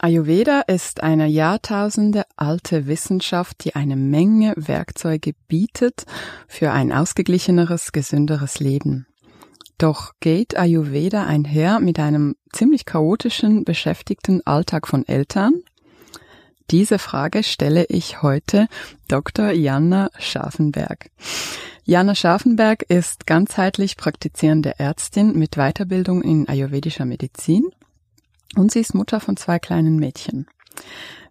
Ayurveda ist eine Jahrtausende alte Wissenschaft, die eine Menge Werkzeuge bietet für ein ausgeglicheneres, gesünderes Leben. Doch geht Ayurveda einher mit einem ziemlich chaotischen, beschäftigten Alltag von Eltern? Diese Frage stelle ich heute Dr. Jana Scharfenberg. Jana Scharfenberg ist ganzheitlich praktizierende Ärztin mit Weiterbildung in ayurvedischer Medizin und sie ist Mutter von zwei kleinen Mädchen.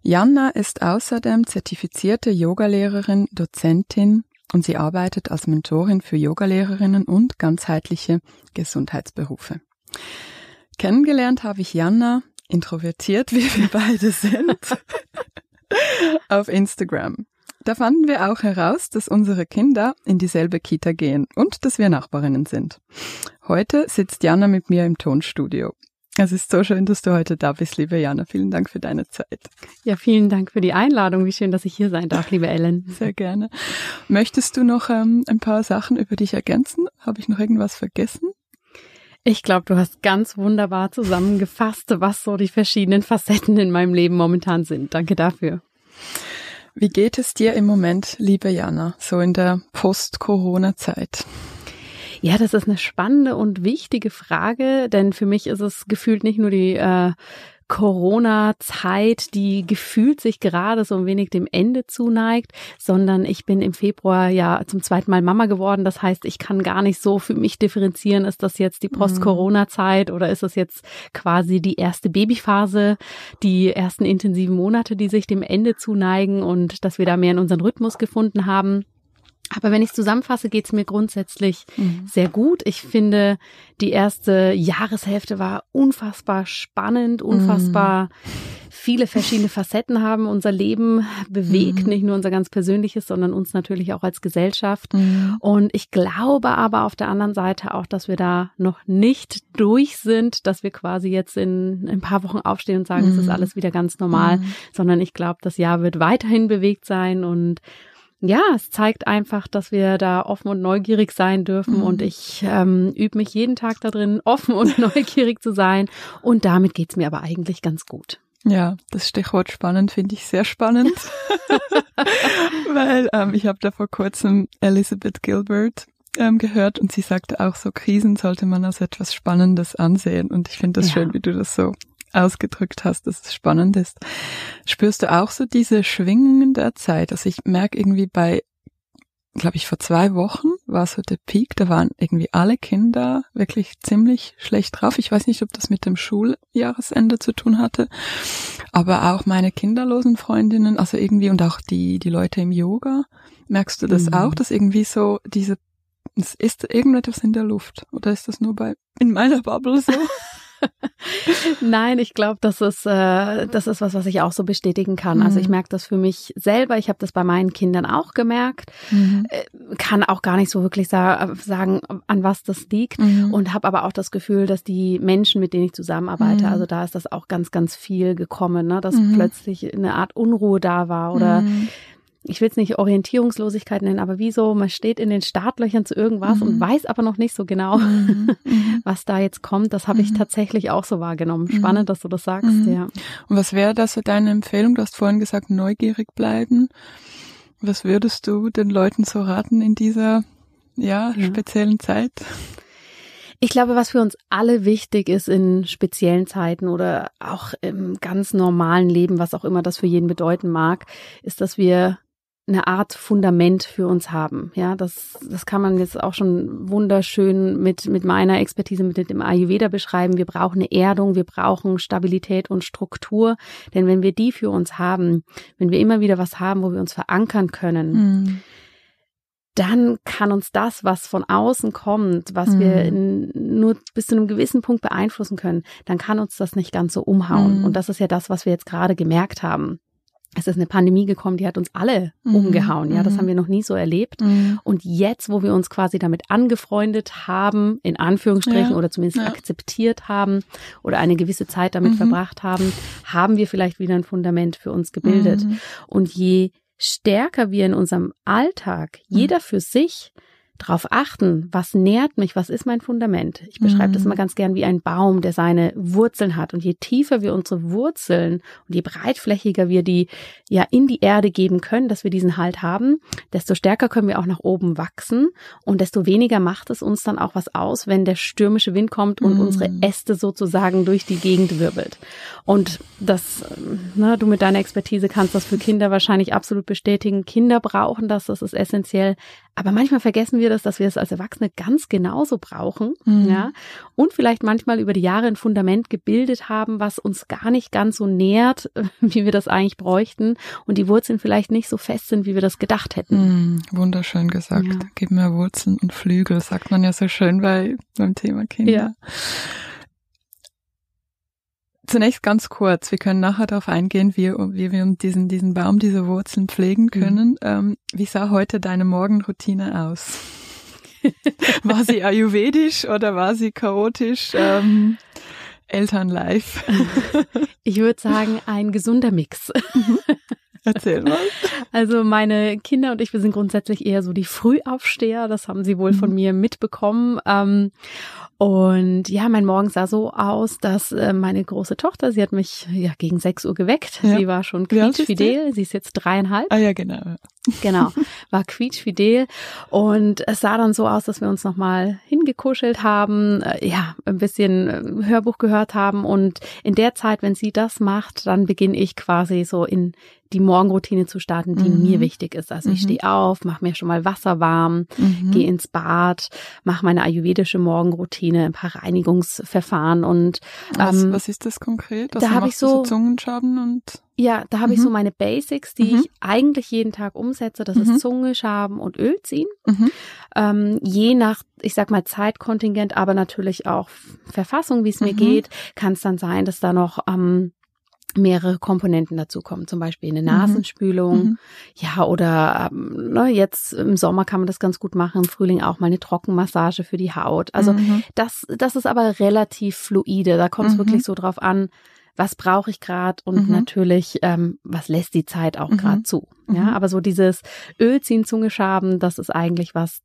Janna ist außerdem zertifizierte Yogalehrerin, Dozentin und sie arbeitet als Mentorin für Yogalehrerinnen und ganzheitliche Gesundheitsberufe. Kennengelernt habe ich Janna, introvertiert wie wir beide sind, auf Instagram. Da fanden wir auch heraus, dass unsere Kinder in dieselbe Kita gehen und dass wir Nachbarinnen sind. Heute sitzt Jana mit mir im Tonstudio. Es ist so schön, dass du heute da bist, liebe Jana. Vielen Dank für deine Zeit. Ja, vielen Dank für die Einladung. Wie schön, dass ich hier sein darf, liebe Ellen. Sehr gerne. Möchtest du noch ähm, ein paar Sachen über dich ergänzen? Habe ich noch irgendwas vergessen? Ich glaube, du hast ganz wunderbar zusammengefasst, was so die verschiedenen Facetten in meinem Leben momentan sind. Danke dafür. Wie geht es dir im Moment, liebe Jana, so in der Post-Corona-Zeit? Ja, das ist eine spannende und wichtige Frage, denn für mich ist es gefühlt nicht nur die äh, Corona-Zeit, die gefühlt sich gerade so ein wenig dem Ende zuneigt, sondern ich bin im Februar ja zum zweiten Mal Mama geworden. Das heißt, ich kann gar nicht so für mich differenzieren, ist das jetzt die Post-Corona-Zeit oder ist das jetzt quasi die erste Babyphase, die ersten intensiven Monate, die sich dem Ende zuneigen und dass wir da mehr in unseren Rhythmus gefunden haben. Aber wenn ich zusammenfasse, geht es mir grundsätzlich mhm. sehr gut. Ich finde, die erste Jahreshälfte war unfassbar spannend, unfassbar mhm. viele verschiedene Facetten haben unser Leben bewegt, mhm. nicht nur unser ganz persönliches, sondern uns natürlich auch als Gesellschaft. Mhm. Und ich glaube aber auf der anderen Seite auch, dass wir da noch nicht durch sind, dass wir quasi jetzt in ein paar Wochen aufstehen und sagen, es ist mhm. alles wieder ganz normal, mhm. sondern ich glaube, das Jahr wird weiterhin bewegt sein und ja, es zeigt einfach, dass wir da offen und neugierig sein dürfen. Mhm. Und ich ähm, übe mich jeden Tag da drin, offen und neugierig zu sein. Und damit geht's mir aber eigentlich ganz gut. Ja, das Stichwort spannend finde ich sehr spannend, weil ähm, ich habe da vor kurzem Elizabeth Gilbert ähm, gehört und sie sagte auch so, Krisen sollte man als etwas Spannendes ansehen und ich finde das ja. schön, wie du das so ausgedrückt hast, dass es spannend ist. Spürst du auch so diese Schwingungen der Zeit? Also ich merke irgendwie bei, glaube ich, vor zwei Wochen war so der Peak, da waren irgendwie alle Kinder wirklich ziemlich schlecht drauf. Ich weiß nicht, ob das mit dem Schuljahresende zu tun hatte, aber auch meine kinderlosen Freundinnen, also irgendwie und auch die, die Leute im Yoga. Merkst du das mhm. auch, dass irgendwie so diese, ist irgendetwas in der Luft? Oder ist das nur bei, in meiner Bubble so? Nein, ich glaube, das ist äh, das ist was, was ich auch so bestätigen kann. Mhm. Also ich mhm. merke das für mich selber. Ich habe das bei meinen Kindern auch gemerkt. Mhm. Äh, kann auch gar nicht so wirklich sa sagen, an was das liegt. Mhm. Und habe aber auch das Gefühl, dass die Menschen, mit denen ich zusammenarbeite, mhm. also da ist das auch ganz, ganz viel gekommen, ne? dass mhm. plötzlich eine Art Unruhe da war oder ich will es nicht Orientierungslosigkeit nennen, aber wieso, man steht in den Startlöchern zu irgendwas mhm. und weiß aber noch nicht so genau, mhm. mhm. was da jetzt kommt. Das habe ich mhm. tatsächlich auch so wahrgenommen. Mhm. Spannend, dass du das sagst, ja. Und was wäre das so deine Empfehlung? Du hast vorhin gesagt, neugierig bleiben. Was würdest du den Leuten so raten in dieser ja, ja. speziellen Zeit? Ich glaube, was für uns alle wichtig ist in speziellen Zeiten oder auch im ganz normalen Leben, was auch immer das für jeden bedeuten mag, ist, dass wir eine Art Fundament für uns haben. Ja, das, das kann man jetzt auch schon wunderschön mit, mit meiner Expertise mit dem Ayurveda beschreiben. Wir brauchen eine Erdung, wir brauchen Stabilität und Struktur. Denn wenn wir die für uns haben, wenn wir immer wieder was haben, wo wir uns verankern können, mhm. dann kann uns das, was von außen kommt, was mhm. wir in, nur bis zu einem gewissen Punkt beeinflussen können, dann kann uns das nicht ganz so umhauen. Mhm. Und das ist ja das, was wir jetzt gerade gemerkt haben es ist eine Pandemie gekommen, die hat uns alle mhm. umgehauen. Ja, das mhm. haben wir noch nie so erlebt. Mhm. Und jetzt, wo wir uns quasi damit angefreundet haben, in Anführungsstrichen, ja. oder zumindest ja. akzeptiert haben oder eine gewisse Zeit damit mhm. verbracht haben, haben wir vielleicht wieder ein Fundament für uns gebildet. Mhm. Und je stärker wir in unserem Alltag, jeder mhm. für sich, darauf achten, was nährt mich, was ist mein Fundament. Ich beschreibe mhm. das immer ganz gern wie ein Baum, der seine Wurzeln hat. Und je tiefer wir unsere Wurzeln und je breitflächiger wir die ja in die Erde geben können, dass wir diesen Halt haben, desto stärker können wir auch nach oben wachsen und desto weniger macht es uns dann auch was aus, wenn der stürmische Wind kommt und mhm. unsere Äste sozusagen durch die Gegend wirbelt. Und das, ne, du mit deiner Expertise kannst das für Kinder wahrscheinlich absolut bestätigen. Kinder brauchen das, das ist essentiell. Aber manchmal vergessen wir das, dass wir es als Erwachsene ganz genauso brauchen, mhm. ja. Und vielleicht manchmal über die Jahre ein Fundament gebildet haben, was uns gar nicht ganz so nährt, wie wir das eigentlich bräuchten. Und die Wurzeln vielleicht nicht so fest sind, wie wir das gedacht hätten. Mhm, wunderschön gesagt. Ja. Gib mir Wurzeln und Flügel, sagt man ja so schön bei, beim Thema Kinder. Ja. Zunächst ganz kurz, wir können nachher darauf eingehen, wie, wie wir diesen, diesen Baum, diese Wurzeln pflegen mhm. können. Mhm. Ähm, wie sah heute deine Morgenroutine aus? war sie ayurvedisch oder war sie chaotisch? Ähm, Elternlife. ich würde sagen, ein gesunder Mix. Mhm. Erzähl mal. Also meine Kinder und ich, wir sind grundsätzlich eher so die Frühaufsteher. Das haben sie wohl mhm. von mir mitbekommen. Ähm, und ja, mein Morgen sah so aus, dass äh, meine große Tochter, sie hat mich ja gegen 6 Uhr geweckt. Ja. Sie war schon quietschfidel. Sie ist jetzt dreieinhalb. Ah ja, genau. Genau, war quietschfidel. Und es sah dann so aus, dass wir uns nochmal hingekuschelt haben, äh, ja, ein bisschen äh, Hörbuch gehört haben. Und in der Zeit, wenn sie das macht, dann beginne ich quasi so in die Morgenroutine zu starten, die mhm. mir wichtig ist. Also ich mhm. stehe auf, mache mir schon mal Wasser warm, mhm. gehe ins Bad, mache meine ayurvedische Morgenroutine, ein paar Reinigungsverfahren und was, ähm, was ist das konkret? Also da habe ich so, so Zungenschaben und ja, da habe ich so mhm. meine Basics, die mhm. ich eigentlich jeden Tag umsetze. Das ist mhm. Zunge, Schaben und Öl ziehen. Ähm, je nach, ich sag mal, Zeitkontingent, aber natürlich auch Verfassung, wie es mir geht, kann es dann sein, dass da noch ähm, mehrere Komponenten dazu kommen, zum Beispiel eine mhm. Nasenspülung, mhm. ja, oder ähm, ne, jetzt im Sommer kann man das ganz gut machen, im Frühling auch mal eine Trockenmassage für die Haut. Also mhm. das, das ist aber relativ fluide. Da kommt es mhm. wirklich so drauf an, was brauche ich gerade und mhm. natürlich, ähm, was lässt die Zeit auch gerade zu. Ja, aber so dieses Ölziehen, Zungeschaben, das ist eigentlich was,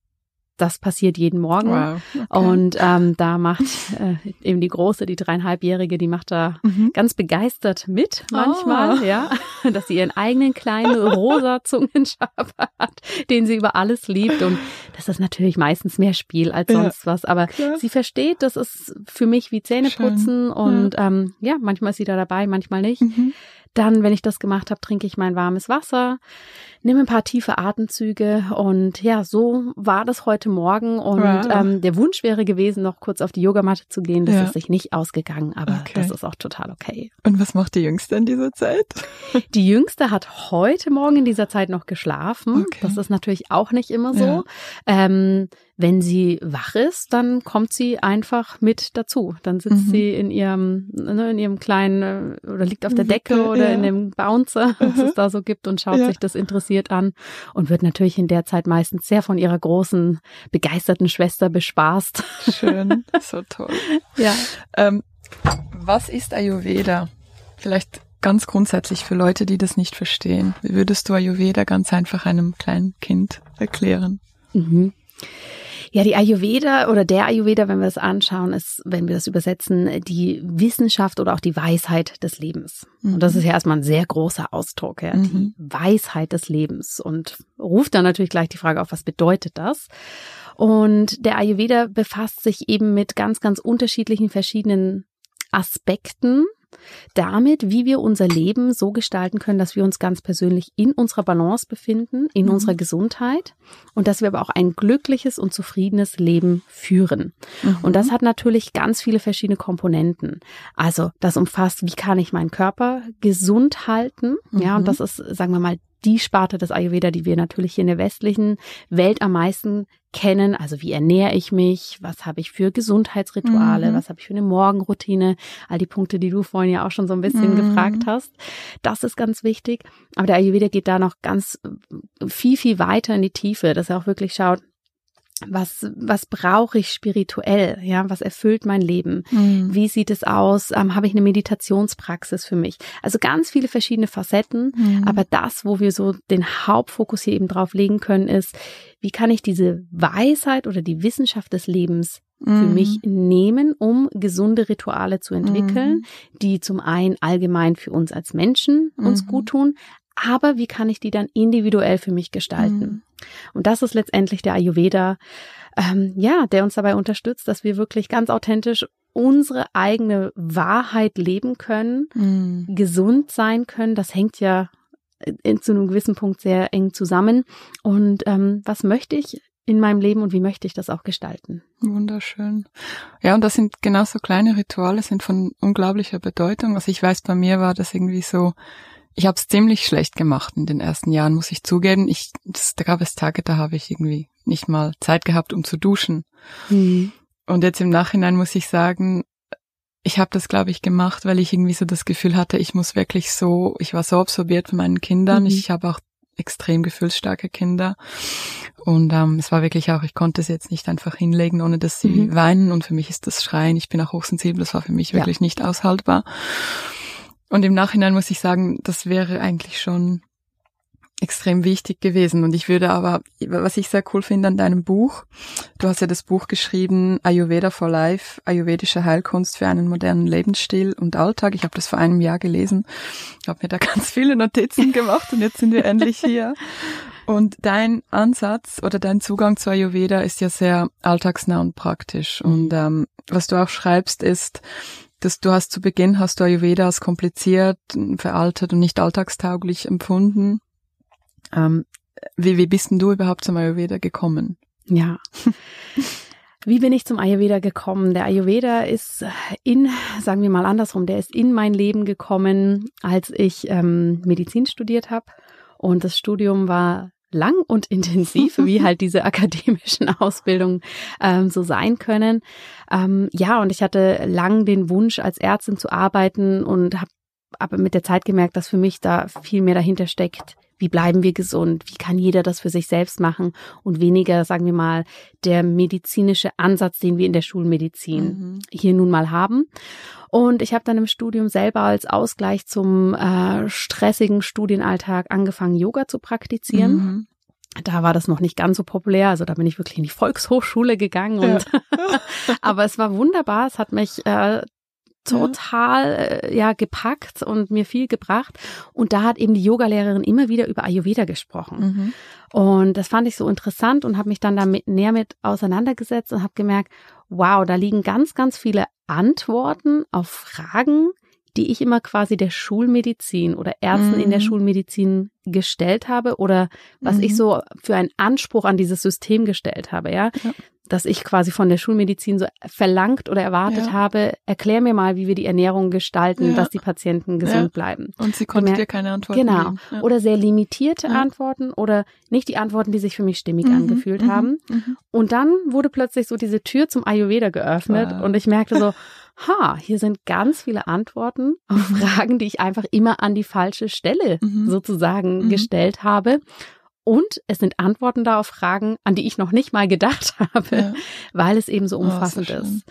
das passiert jeden Morgen. Wow, okay. Und ähm, da macht äh, eben die Große, die dreieinhalbjährige, die macht da mhm. ganz begeistert mit manchmal, oh. ja, dass sie ihren eigenen kleinen rosa Zungenschaber hat, den sie über alles liebt. Und das ist natürlich meistens mehr Spiel als sonst ja, was. Aber klar. sie versteht, das ist für mich wie Zähneputzen. Schön. Und ja. Ähm, ja, manchmal ist sie da dabei, manchmal nicht. Mhm. Dann, wenn ich das gemacht habe, trinke ich mein warmes Wasser, nimm ein paar tiefe Atemzüge und ja, so war das heute Morgen und wow. ähm, der Wunsch wäre gewesen, noch kurz auf die Yogamatte zu gehen. Das ja. ist sich nicht ausgegangen, aber okay. das ist auch total okay. Und was macht die Jüngste in dieser Zeit? Die Jüngste hat heute Morgen in dieser Zeit noch geschlafen. Okay. Das ist natürlich auch nicht immer so. Ja. Ähm, wenn sie wach ist, dann kommt sie einfach mit dazu. Dann sitzt mhm. sie in ihrem, ne, in ihrem kleinen äh, oder liegt auf der Decke oder ja. in dem Bouncer, was es da so gibt und schaut ja. sich das interessiert an und wird natürlich in der Zeit meistens sehr von ihrer großen, begeisterten Schwester bespaßt. Schön, so toll. ja. Ähm, was ist Ayurveda? Vielleicht ganz grundsätzlich für Leute, die das nicht verstehen. Wie würdest du Ayurveda ganz einfach einem kleinen Kind erklären? Mhm. Ja, die Ayurveda oder der Ayurveda, wenn wir das anschauen, ist, wenn wir das übersetzen, die Wissenschaft oder auch die Weisheit des Lebens. Mhm. Und das ist ja erstmal ein sehr großer Ausdruck, ja, mhm. die Weisheit des Lebens. Und ruft dann natürlich gleich die Frage auf, was bedeutet das? Und der Ayurveda befasst sich eben mit ganz, ganz unterschiedlichen verschiedenen Aspekten damit, wie wir unser Leben so gestalten können, dass wir uns ganz persönlich in unserer Balance befinden, in mhm. unserer Gesundheit und dass wir aber auch ein glückliches und zufriedenes Leben führen. Mhm. Und das hat natürlich ganz viele verschiedene Komponenten. Also das umfasst, wie kann ich meinen Körper gesund halten? Mhm. Ja, und mhm. das ist, sagen wir mal, die Sparte des Ayurveda, die wir natürlich hier in der westlichen Welt am meisten kennen. Also wie ernähre ich mich? Was habe ich für Gesundheitsrituale? Mhm. Was habe ich für eine Morgenroutine? All die Punkte, die du vorhin ja auch schon so ein bisschen mhm. gefragt hast. Das ist ganz wichtig. Aber der Ayurveda geht da noch ganz viel, viel weiter in die Tiefe, dass er auch wirklich schaut, was, was brauche ich spirituell? Ja, was erfüllt mein Leben? Mhm. Wie sieht es aus? Ähm, Habe ich eine Meditationspraxis für mich? Also ganz viele verschiedene Facetten. Mhm. Aber das, wo wir so den Hauptfokus hier eben drauf legen können, ist, wie kann ich diese Weisheit oder die Wissenschaft des Lebens für mhm. mich nehmen, um gesunde Rituale zu entwickeln, mhm. die zum einen allgemein für uns als Menschen uns mhm. gut tun, aber wie kann ich die dann individuell für mich gestalten? Mhm. Und das ist letztendlich der Ayurveda, ähm, ja, der uns dabei unterstützt, dass wir wirklich ganz authentisch unsere eigene Wahrheit leben können, mhm. gesund sein können. Das hängt ja in, zu einem gewissen Punkt sehr eng zusammen. Und ähm, was möchte ich in meinem Leben und wie möchte ich das auch gestalten? Wunderschön. Ja, und das sind genauso kleine Rituale, sind von unglaublicher Bedeutung. Was ich weiß, bei mir war das irgendwie so, ich habe es ziemlich schlecht gemacht in den ersten Jahren, muss ich zugeben. Ich, das, da gab es Tage, da habe ich irgendwie nicht mal Zeit gehabt, um zu duschen. Mhm. Und jetzt im Nachhinein muss ich sagen, ich habe das, glaube ich, gemacht, weil ich irgendwie so das Gefühl hatte, ich muss wirklich so, ich war so absorbiert von meinen Kindern. Mhm. Ich habe auch extrem gefühlsstarke Kinder. Und ähm, es war wirklich auch, ich konnte es jetzt nicht einfach hinlegen, ohne dass sie mhm. weinen. Und für mich ist das Schreien, ich bin auch hochsensibel, das war für mich wirklich ja. nicht aushaltbar. Und im Nachhinein muss ich sagen, das wäre eigentlich schon extrem wichtig gewesen. Und ich würde aber, was ich sehr cool finde an deinem Buch, du hast ja das Buch geschrieben, Ayurveda for Life, ayurvedische Heilkunst für einen modernen Lebensstil und Alltag. Ich habe das vor einem Jahr gelesen, habe mir da ganz viele Notizen gemacht und jetzt sind wir endlich hier. Und dein Ansatz oder dein Zugang zu Ayurveda ist ja sehr alltagsnah und praktisch. Und ähm, was du auch schreibst, ist, dass du hast zu Beginn hast du Ayurveda als kompliziert, veraltet und nicht alltagstauglich empfunden. Ähm, wie, wie bist denn du überhaupt zum Ayurveda gekommen? Ja. Wie bin ich zum Ayurveda gekommen? Der Ayurveda ist in, sagen wir mal andersrum, der ist in mein Leben gekommen, als ich ähm, Medizin studiert habe. Und das Studium war lang und intensiv, wie halt diese akademischen Ausbildungen ähm, so sein können. Ähm, ja, und ich hatte lang den Wunsch, als Ärztin zu arbeiten und habe aber mit der Zeit gemerkt, dass für mich da viel mehr dahinter steckt. Wie bleiben wir gesund? Wie kann jeder das für sich selbst machen? Und weniger, sagen wir mal, der medizinische Ansatz, den wir in der Schulmedizin mhm. hier nun mal haben. Und ich habe dann im Studium selber als Ausgleich zum äh, stressigen Studienalltag angefangen, Yoga zu praktizieren. Mhm. Da war das noch nicht ganz so populär, also da bin ich wirklich in die Volkshochschule gegangen und ja. aber es war wunderbar, es hat mich äh, total äh, ja gepackt und mir viel gebracht und da hat eben die Yogalehrerin immer wieder über Ayurveda gesprochen. Mhm. Und das fand ich so interessant und habe mich dann damit näher mit auseinandergesetzt und habe gemerkt, wow, da liegen ganz ganz viele Antworten auf Fragen, die ich immer quasi der Schulmedizin oder Ärzten mhm. in der mhm. Schulmedizin gestellt habe oder was mhm. ich so für einen Anspruch an dieses System gestellt habe, ja? ja. Dass ich quasi von der Schulmedizin so verlangt oder erwartet ja. habe, erklär mir mal, wie wir die Ernährung gestalten, ja. dass die Patienten gesund bleiben. Und sie konnte dir keine Antworten genau. geben. Genau. Oder sehr limitierte Antworten oder nicht die Antworten, die sich für mich stimmig mhm. angefühlt mhm. haben. Mhm. Und dann wurde plötzlich so diese Tür zum Ayurveda geöffnet wow. und ich merkte so, ha, hier sind ganz viele Antworten auf. Fragen, die ich einfach immer an die falsche Stelle mhm. sozusagen mhm. gestellt habe. Und es sind Antworten da auf Fragen, an die ich noch nicht mal gedacht habe, ja. weil es eben so oh, umfassend oh, ist.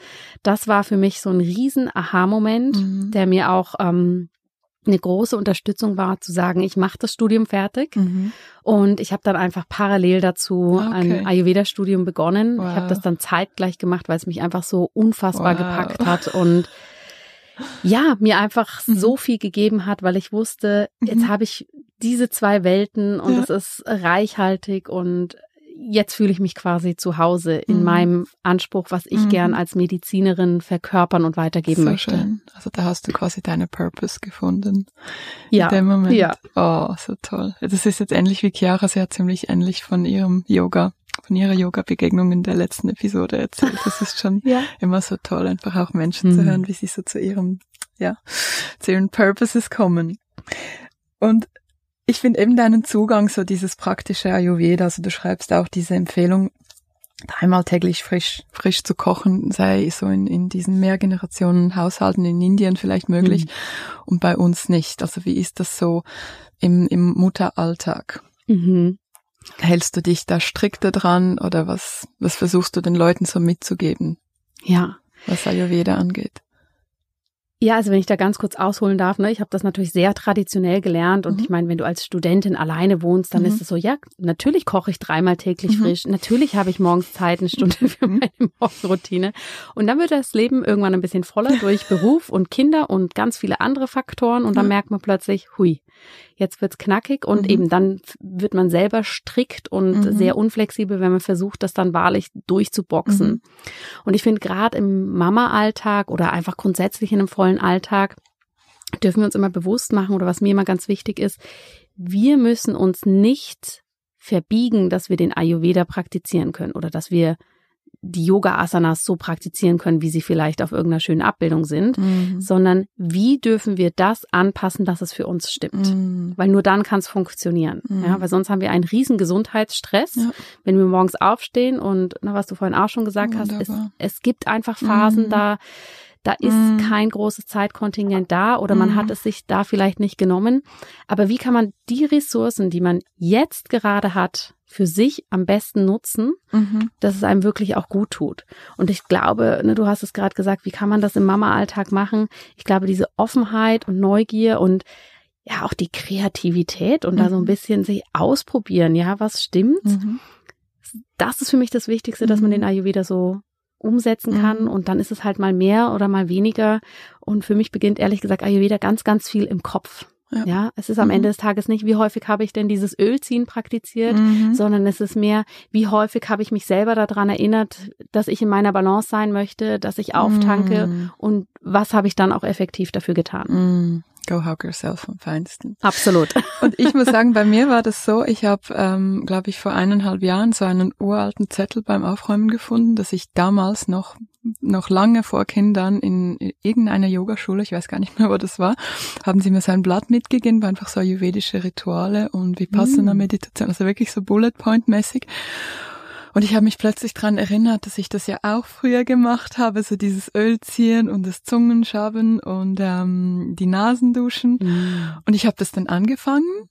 Das war für mich so ein riesen Aha-Moment, mhm. der mir auch ähm, eine große Unterstützung war, zu sagen, ich mache das Studium fertig. Mhm. Und ich habe dann einfach parallel dazu okay. ein Ayurveda-Studium begonnen. Wow. Ich habe das dann zeitgleich gemacht, weil es mich einfach so unfassbar wow. gepackt hat und ja, mir einfach mhm. so viel gegeben hat, weil ich wusste, jetzt mhm. habe ich diese zwei Welten und ja. es ist reichhaltig und jetzt fühle ich mich quasi zu Hause in mhm. meinem Anspruch, was ich mhm. gern als Medizinerin verkörpern und weitergeben so möchte. Schön. Also da hast du quasi deine Purpose gefunden. Ja. In dem Moment. Ja. Oh, so toll. Das ist jetzt ähnlich wie Chiara, sie hat ziemlich ähnlich von ihrem Yoga, von ihrer Yoga-Begegnung in der letzten Episode erzählt. Das ist schon ja. immer so toll, einfach auch Menschen mhm. zu hören, wie sie so zu ihrem, ja, zu ihren Purposes kommen. Und ich finde eben deinen Zugang, so dieses praktische Ayurveda, also du schreibst auch diese Empfehlung, dreimal täglich frisch, frisch zu kochen, sei so in, in diesen Mehrgenerationen Haushalten in Indien vielleicht möglich mhm. und bei uns nicht. Also wie ist das so im, im Mutteralltag? Mhm. Hältst du dich da strikter dran oder was, was versuchst du den Leuten so mitzugeben? Ja. Was Ayurveda angeht. Ja, also wenn ich da ganz kurz ausholen darf, ne, ich habe das natürlich sehr traditionell gelernt und mhm. ich meine, wenn du als Studentin alleine wohnst, dann mhm. ist es so, ja, natürlich koche ich dreimal täglich mhm. frisch, natürlich habe ich morgens Zeit, eine Stunde für mhm. meine Morgenroutine und dann wird das Leben irgendwann ein bisschen voller durch Beruf und Kinder und ganz viele andere Faktoren und dann merkt man plötzlich, hui, jetzt wird's knackig und mhm. eben dann wird man selber strikt und mhm. sehr unflexibel, wenn man versucht, das dann wahrlich durchzuboxen. Mhm. Und ich finde gerade im Mama-Alltag oder einfach grundsätzlich in einem vollen Alltag dürfen wir uns immer bewusst machen oder was mir immer ganz wichtig ist, wir müssen uns nicht verbiegen, dass wir den Ayurveda praktizieren können oder dass wir die Yoga-Asanas so praktizieren können, wie sie vielleicht auf irgendeiner schönen Abbildung sind, mhm. sondern wie dürfen wir das anpassen, dass es für uns stimmt. Mhm. Weil nur dann kann es funktionieren. Mhm. Ja, weil sonst haben wir einen riesen Gesundheitsstress, ja. wenn wir morgens aufstehen und, na, was du vorhin auch schon gesagt Wunderbar. hast, es, es gibt einfach Phasen, mhm. da da ist mm. kein großes Zeitkontingent da oder man mm. hat es sich da vielleicht nicht genommen. Aber wie kann man die Ressourcen, die man jetzt gerade hat, für sich am besten nutzen, mhm. dass es einem wirklich auch gut tut. Und ich glaube, ne, du hast es gerade gesagt, wie kann man das im Mama-Alltag machen? Ich glaube, diese Offenheit und Neugier und ja auch die Kreativität und mhm. da so ein mhm. bisschen sich ausprobieren, ja, was stimmt? Mhm. Das ist für mich das Wichtigste, dass man mhm. den Ayurveda so umsetzen kann mhm. und dann ist es halt mal mehr oder mal weniger. Und für mich beginnt ehrlich gesagt Ayurveda ganz, ganz viel im Kopf. Ja. ja, es ist am mhm. Ende des Tages nicht, wie häufig habe ich denn dieses Ölziehen praktiziert, mhm. sondern es ist mehr, wie häufig habe ich mich selber daran erinnert, dass ich in meiner Balance sein möchte, dass ich auftanke mhm. und was habe ich dann auch effektiv dafür getan. Mhm. Go hug yourself vom Feinsten. Absolut. Und ich muss sagen, bei mir war das so, ich habe, ähm, glaube ich, vor eineinhalb Jahren so einen uralten Zettel beim Aufräumen gefunden, dass ich damals noch, noch lange vor Kindern in irgendeiner Yogaschule, ich weiß gar nicht mehr, wo das war, haben sie mir so ein Blatt mitgegeben, war einfach so ayurvedische Rituale und Vipassana-Meditation, mm. also wirklich so Bullet Point-mäßig. Und ich habe mich plötzlich dran erinnert, dass ich das ja auch früher gemacht habe, so dieses Ölziehen und das Zungenschaben und ähm, die Nasenduschen. Mhm. Und ich habe das dann angefangen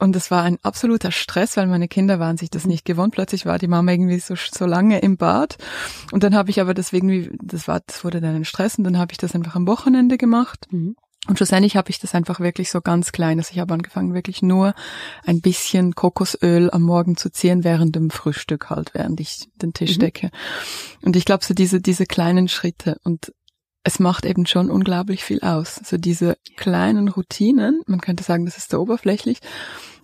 und es war ein absoluter Stress, weil meine Kinder waren sich das nicht gewohnt. Plötzlich war die Mama irgendwie so, so lange im Bad. Und dann habe ich aber deswegen, das war, das wurde dann ein Stress und dann habe ich das einfach am Wochenende gemacht. Mhm. Und schlussendlich habe ich das einfach wirklich so ganz klein. Also ich habe angefangen, wirklich nur ein bisschen Kokosöl am Morgen zu ziehen während dem Frühstück halt, während ich den Tisch mhm. decke. Und ich glaube, so diese, diese kleinen Schritte. Und es macht eben schon unglaublich viel aus. So diese kleinen Routinen, man könnte sagen, das ist so oberflächlich,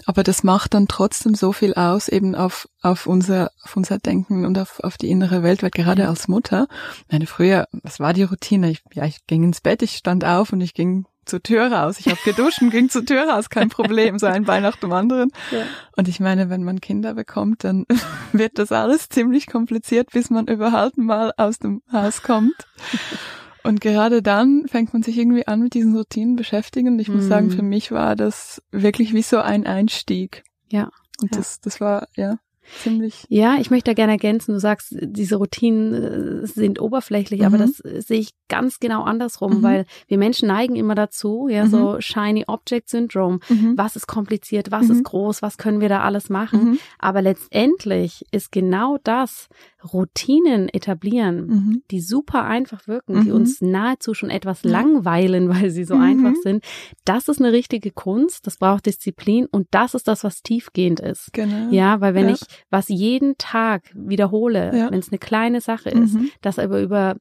aber das macht dann trotzdem so viel aus, eben auf, auf unser, auf unser Denken und auf, auf die innere Welt, weil gerade als Mutter, meine früher, was war die Routine? Ich, ja, ich ging ins Bett, ich stand auf und ich ging zur Tür raus. Ich habe geduscht und ging zur Tür raus, kein Problem, so ein Bein nach dem anderen. Ja. Und ich meine, wenn man Kinder bekommt, dann wird das alles ziemlich kompliziert, bis man überhaupt mal aus dem Haus kommt. Und gerade dann fängt man sich irgendwie an mit diesen Routinen beschäftigen. Und ich muss sagen, für mhm. mich war das wirklich wie so ein Einstieg. Ja. Und ja. das, das war, ja ziemlich. Ja, ich möchte da gerne ergänzen. Du sagst, diese Routinen äh, sind oberflächlich, mhm. aber das sehe ich ganz genau andersrum, mhm. weil wir Menschen neigen immer dazu, ja, mhm. so Shiny Object Syndrome. Mhm. Was ist kompliziert? Was ist mhm. groß? Was können wir da alles machen? Aber letztendlich ist genau das Routinen etablieren, die super einfach wirken, die uns nahezu schon etwas langweilen, weil sie so einfach sind. Das ist eine richtige Kunst. Das braucht Disziplin und das ist das, was tiefgehend ist. Genau. Ja, weil wenn ja. ich was jeden Tag wiederhole, ja. wenn es eine kleine Sache ist, mhm. das aber über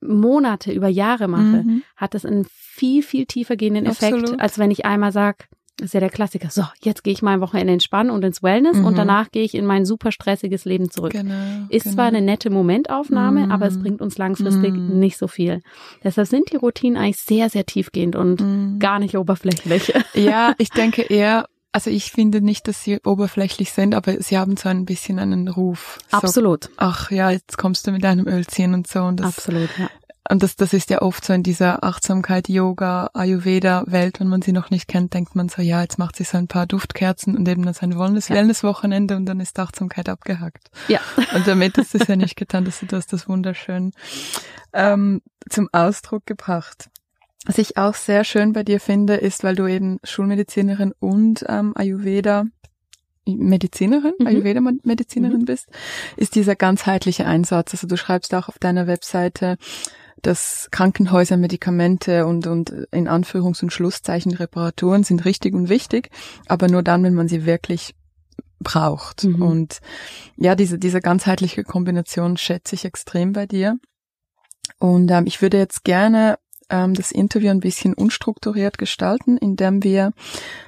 Monate, über Jahre mache, mhm. hat das einen viel, viel tiefer gehenden Effekt, Absolut. als wenn ich einmal sage, das ist ja der Klassiker. So, jetzt gehe ich mal ein Wochenende entspannen und ins Wellness mhm. und danach gehe ich in mein super stressiges Leben zurück. Genau, ist genau. zwar eine nette Momentaufnahme, mhm. aber es bringt uns langfristig mhm. nicht so viel. Deshalb sind die Routinen eigentlich sehr, sehr tiefgehend und mhm. gar nicht oberflächlich. Ja, ich denke eher, also ich finde nicht, dass sie oberflächlich sind, aber sie haben so ein bisschen einen Ruf. Absolut. So, ach ja, jetzt kommst du mit deinem Ölziehen und so. Und das, Absolut, ja. Und das, das ist ja oft so in dieser Achtsamkeit, Yoga, Ayurveda-Welt, wenn man sie noch nicht kennt, denkt man so, ja, jetzt macht sie so ein paar Duftkerzen und eben dann sein Wellness, ja. Wellness-Wochenende und dann ist Achtsamkeit abgehackt. Ja. Und damit ist es ja nicht getan, dass du hast das wunderschön ähm, zum Ausdruck gebracht. Was ich auch sehr schön bei dir finde, ist, weil du eben Schulmedizinerin und ähm, Ayurveda Medizinerin, mhm. Ayurveda-Medizinerin mhm. bist, ist dieser ganzheitliche Einsatz. Also du schreibst auch auf deiner Webseite, dass Krankenhäuser, Medikamente und, und in Anführungs- und Schlusszeichen Reparaturen sind richtig und wichtig, aber nur dann, wenn man sie wirklich braucht. Mhm. Und ja, diese, diese ganzheitliche Kombination schätze ich extrem bei dir. Und ähm, ich würde jetzt gerne ähm, das Interview ein bisschen unstrukturiert gestalten, indem wir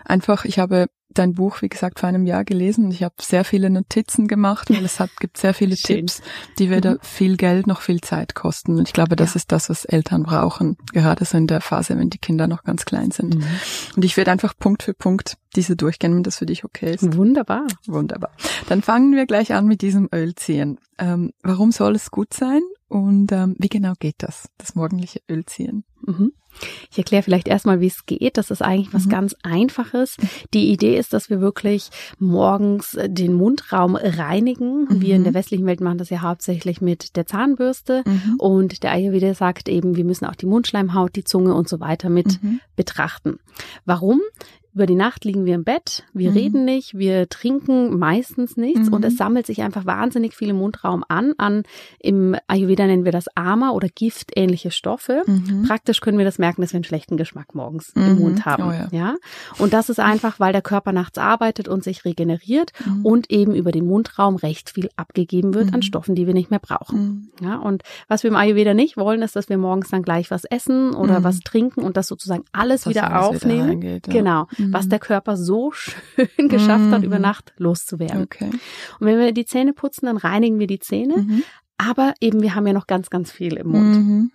einfach, ich habe dein Buch, wie gesagt, vor einem Jahr gelesen und ich habe sehr viele Notizen gemacht, weil es hat, gibt sehr viele Tipps, die weder mhm. viel Geld noch viel Zeit kosten. Und ich glaube, das ja. ist das, was Eltern brauchen, gerade so in der Phase, wenn die Kinder noch ganz klein sind. Mhm. Und ich werde einfach Punkt für Punkt diese durchgehen, wenn das für dich okay ist. Wunderbar. Wunderbar. Dann fangen wir gleich an mit diesem Ölziehen. Ähm, warum soll es gut sein und ähm, wie genau geht das, das morgendliche Ölziehen? Mhm. Ich erkläre vielleicht erstmal, wie es geht. Das ist eigentlich was mhm. ganz Einfaches. Die Idee ist, dass wir wirklich morgens äh, den Mundraum reinigen. Mhm. Wir in der westlichen Welt machen das ja hauptsächlich mit der Zahnbürste. Mhm. Und der Ayurveda sagt eben, wir müssen auch die Mundschleimhaut, die Zunge und so weiter mit mhm. betrachten. Warum? Über die Nacht liegen wir im Bett, wir mhm. reden nicht, wir trinken meistens nichts mhm. und es sammelt sich einfach wahnsinnig viel im Mundraum an. An im Ayurveda nennen wir das Ama oder giftähnliche Stoffe. Mhm. Praktisch können wir das merken, dass wir einen schlechten Geschmack morgens im mhm. Mund haben. Oh ja. ja. Und das ist einfach, weil der Körper nachts arbeitet und sich regeneriert mhm. und eben über den Mundraum recht viel abgegeben wird an mhm. Stoffen, die wir nicht mehr brauchen. Ja. Und was wir im Ayurveda nicht wollen, ist, dass wir morgens dann gleich was essen oder was trinken und das sozusagen alles das wieder aufnehmen. Wieder reingeht, ja. Genau mhm. was der Körper so schön geschafft mhm. hat, über mhm. Nacht loszuwerden. Okay. Und wenn wir die Zähne putzen, dann reinigen wir die Zähne. Mhm. Aber eben, wir haben ja noch ganz, ganz viel im Mund. Mhm.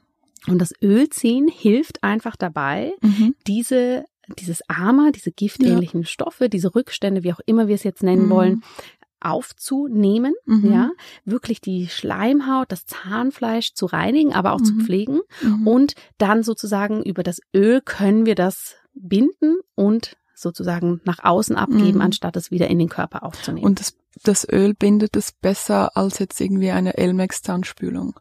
Und das Ölziehen hilft einfach dabei, mhm. diese dieses Ama, diese giftähnlichen ja. Stoffe, diese Rückstände, wie auch immer wir es jetzt nennen wollen, aufzunehmen, mhm. ja, wirklich die Schleimhaut, das Zahnfleisch zu reinigen, aber auch mhm. zu pflegen mhm. und dann sozusagen über das Öl können wir das binden und sozusagen nach außen abgeben, mhm. anstatt es wieder in den Körper aufzunehmen. Und das, das Öl bindet es besser als jetzt irgendwie eine Elmex Zahnspülung.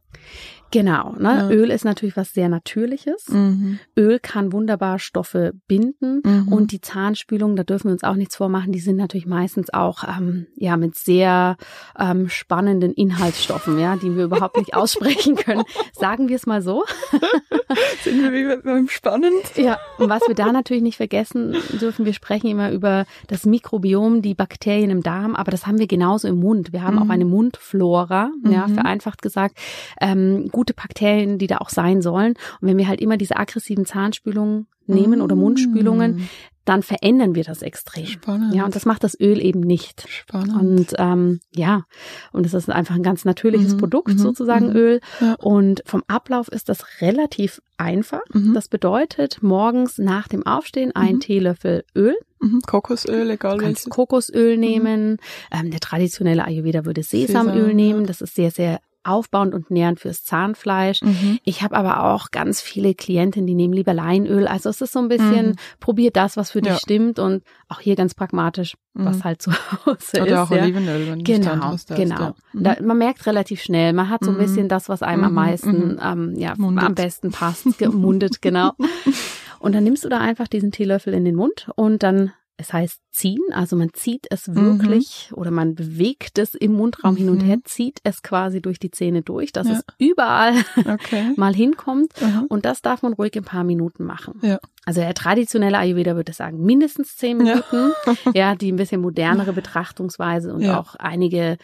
Genau, ne? Ja. Öl ist natürlich was sehr Natürliches. Mhm. Öl kann wunderbar Stoffe binden mhm. und die Zahnspülung, da dürfen wir uns auch nichts vormachen, die sind natürlich meistens auch ähm, ja mit sehr ähm, spannenden Inhaltsstoffen, ja, die wir überhaupt nicht aussprechen können. Sagen wir es mal so. sind wir wie beim Spannend? Ja, und was wir da natürlich nicht vergessen dürfen, wir sprechen immer über das Mikrobiom, die Bakterien im Darm, aber das haben wir genauso im Mund. Wir haben mhm. auch eine Mundflora, ja, mhm. vereinfacht gesagt. Ähm, gute Bakterien, die da auch sein sollen. Und wenn wir halt immer diese aggressiven Zahnspülungen nehmen oder Mundspülungen, Mm. dann verändern wir das extrem. Spannend. Ja, und das macht das Öl eben nicht. Spannend. Und ähm, ja, und es ist einfach ein ganz natürliches Mhm, Produkt, mhm, sozusagen mhm. Öl. Ja. Und vom Ablauf ist das relativ einfach. Mhm. Das bedeutet, morgens nach dem Aufstehen ein Mhm. Teelöffel Öl, Mhm. Kokosöl, egal du kannst welches. Kokosöl nehmen. Ähm, der traditionelle Ayurveda würde Sesamöl Sesam, nehmen. Das ist sehr, sehr aufbauend und nährend fürs Zahnfleisch. Mhm. Ich habe aber auch ganz viele Klientinnen, die nehmen lieber Leinöl. Also es ist so ein bisschen, Mhm. probier das, was für dich Ja. stimmt und auch hier ganz pragmatisch, was Mhm. halt zu Hause Oder auch ist. ja. Olivenöl, wenn du Genau, Standhaus hast, genau. Ja. Mhm. Man merkt relativ schnell, man hat so ein Mhm. bisschen das, was einem am Mhm, meisten, ähm, ja, Mundet. am besten passt, gemundet, genau. Und dann nimmst du da einfach diesen Teelöffel in den Mund und dann, es heißt ziehen, also man zieht es wirklich oder man bewegt es im Mundraum hin und Mhm. her, zieht es quasi durch die Zähne durch, dass Ja. es überall Okay. mal hinkommt. Aha. Und das darf man ruhig ein paar Minuten machen. Ja. Also der traditionelle Ayurveda würde sagen, mindestens zehn Ja. Minuten. Ja, die ein bisschen modernere Betrachtungsweise und Ja. auch einige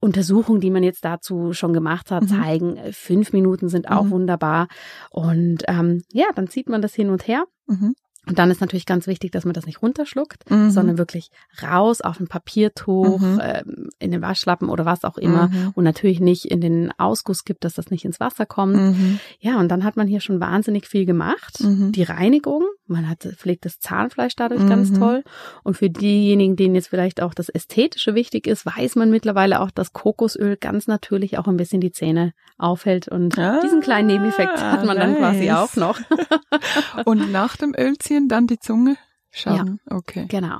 Untersuchungen, die man jetzt dazu schon gemacht hat, Mhm. zeigen, fünf Minuten sind auch Mhm. wunderbar. Und ähm, ja, dann zieht man das hin und her. Mhm. Und dann ist natürlich ganz wichtig, dass man das nicht runterschluckt, Mhm. sondern wirklich raus auf ein Papiertuch, Mhm. ähm, in den Waschlappen oder was auch immer. Mhm. Und natürlich nicht in den Ausguss gibt, dass das nicht ins Wasser kommt. Mhm. Ja, und dann hat man hier schon wahnsinnig viel gemacht. Mhm. Die Reinigung, man hat, pflegt das Zahnfleisch dadurch ganz Mhm. toll. Und für diejenigen, denen jetzt vielleicht auch das Ästhetische wichtig ist, weiß man mittlerweile auch, dass Kokosöl ganz natürlich auch ein bisschen die Zähne aufhält. Und Ah, diesen kleinen Nebeneffekt hat man dann quasi nice. auch noch. Und nach dem Ölziehen dann die Zunge schauen. Okay. Genau.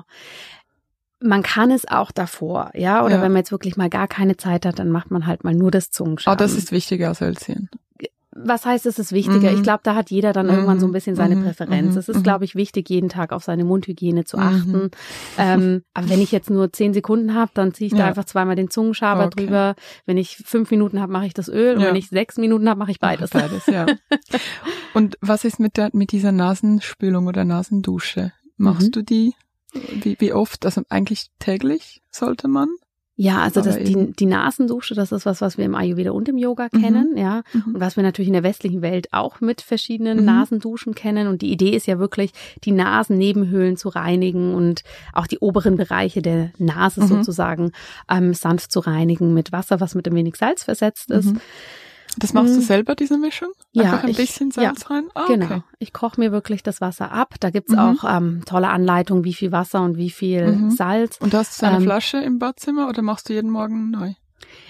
Man kann es auch davor, ja, oder Ja. wenn man jetzt wirklich mal gar keine Zeit hat, dann macht man halt mal nur das Ah, Zungenschaben. das ist wichtiger als Ölziehen. Was heißt, es ist wichtiger? Mhm. Ich glaube, da hat jeder dann irgendwann so ein bisschen seine Mhm. Präferenz. Mhm. Es ist, Mhm. glaube ich, wichtig, jeden Tag auf seine Mundhygiene zu Mhm. achten. Ähm, aber wenn ich jetzt nur zehn Sekunden habe, dann ziehe ich da Ja. einfach zweimal den Zungenschaber Okay. drüber. Wenn ich fünf Minuten habe, mache ich das Öl. Und Ja. wenn ich sechs Minuten habe, mache ich beides. Ach, beides, ja. Und was ist mit der, mit dieser Nasenspülung oder Nasendusche? Machst Mhm. du die? Wie, wie oft? Also eigentlich täglich sollte man? Ja, also das, die, die Nasendusche, das ist was, was wir im Ayurveda und im Yoga Mhm. kennen, ja. Mhm. Und was wir natürlich in der westlichen Welt auch mit verschiedenen Mhm. Nasenduschen kennen. Und die Idee ist ja wirklich, die Nasennebenhöhlen zu reinigen und auch die oberen Bereiche der Nase Mhm. sozusagen ähm, sanft zu reinigen mit Wasser, was mit ein wenig Salz versetzt ist. Das machst du Mhm. selber, diese Mischung? Ja, Einfach ein ich- bisschen Salz rein? Ah, Genau. okay. Ich koche mir wirklich das Wasser ab. Da gibt's Mhm. auch ähm, tolle Anleitungen, wie viel Wasser und wie viel Mhm. Salz. Und hast du eine Ähm, Flasche im Badzimmer oder machst du jeden Morgen neu?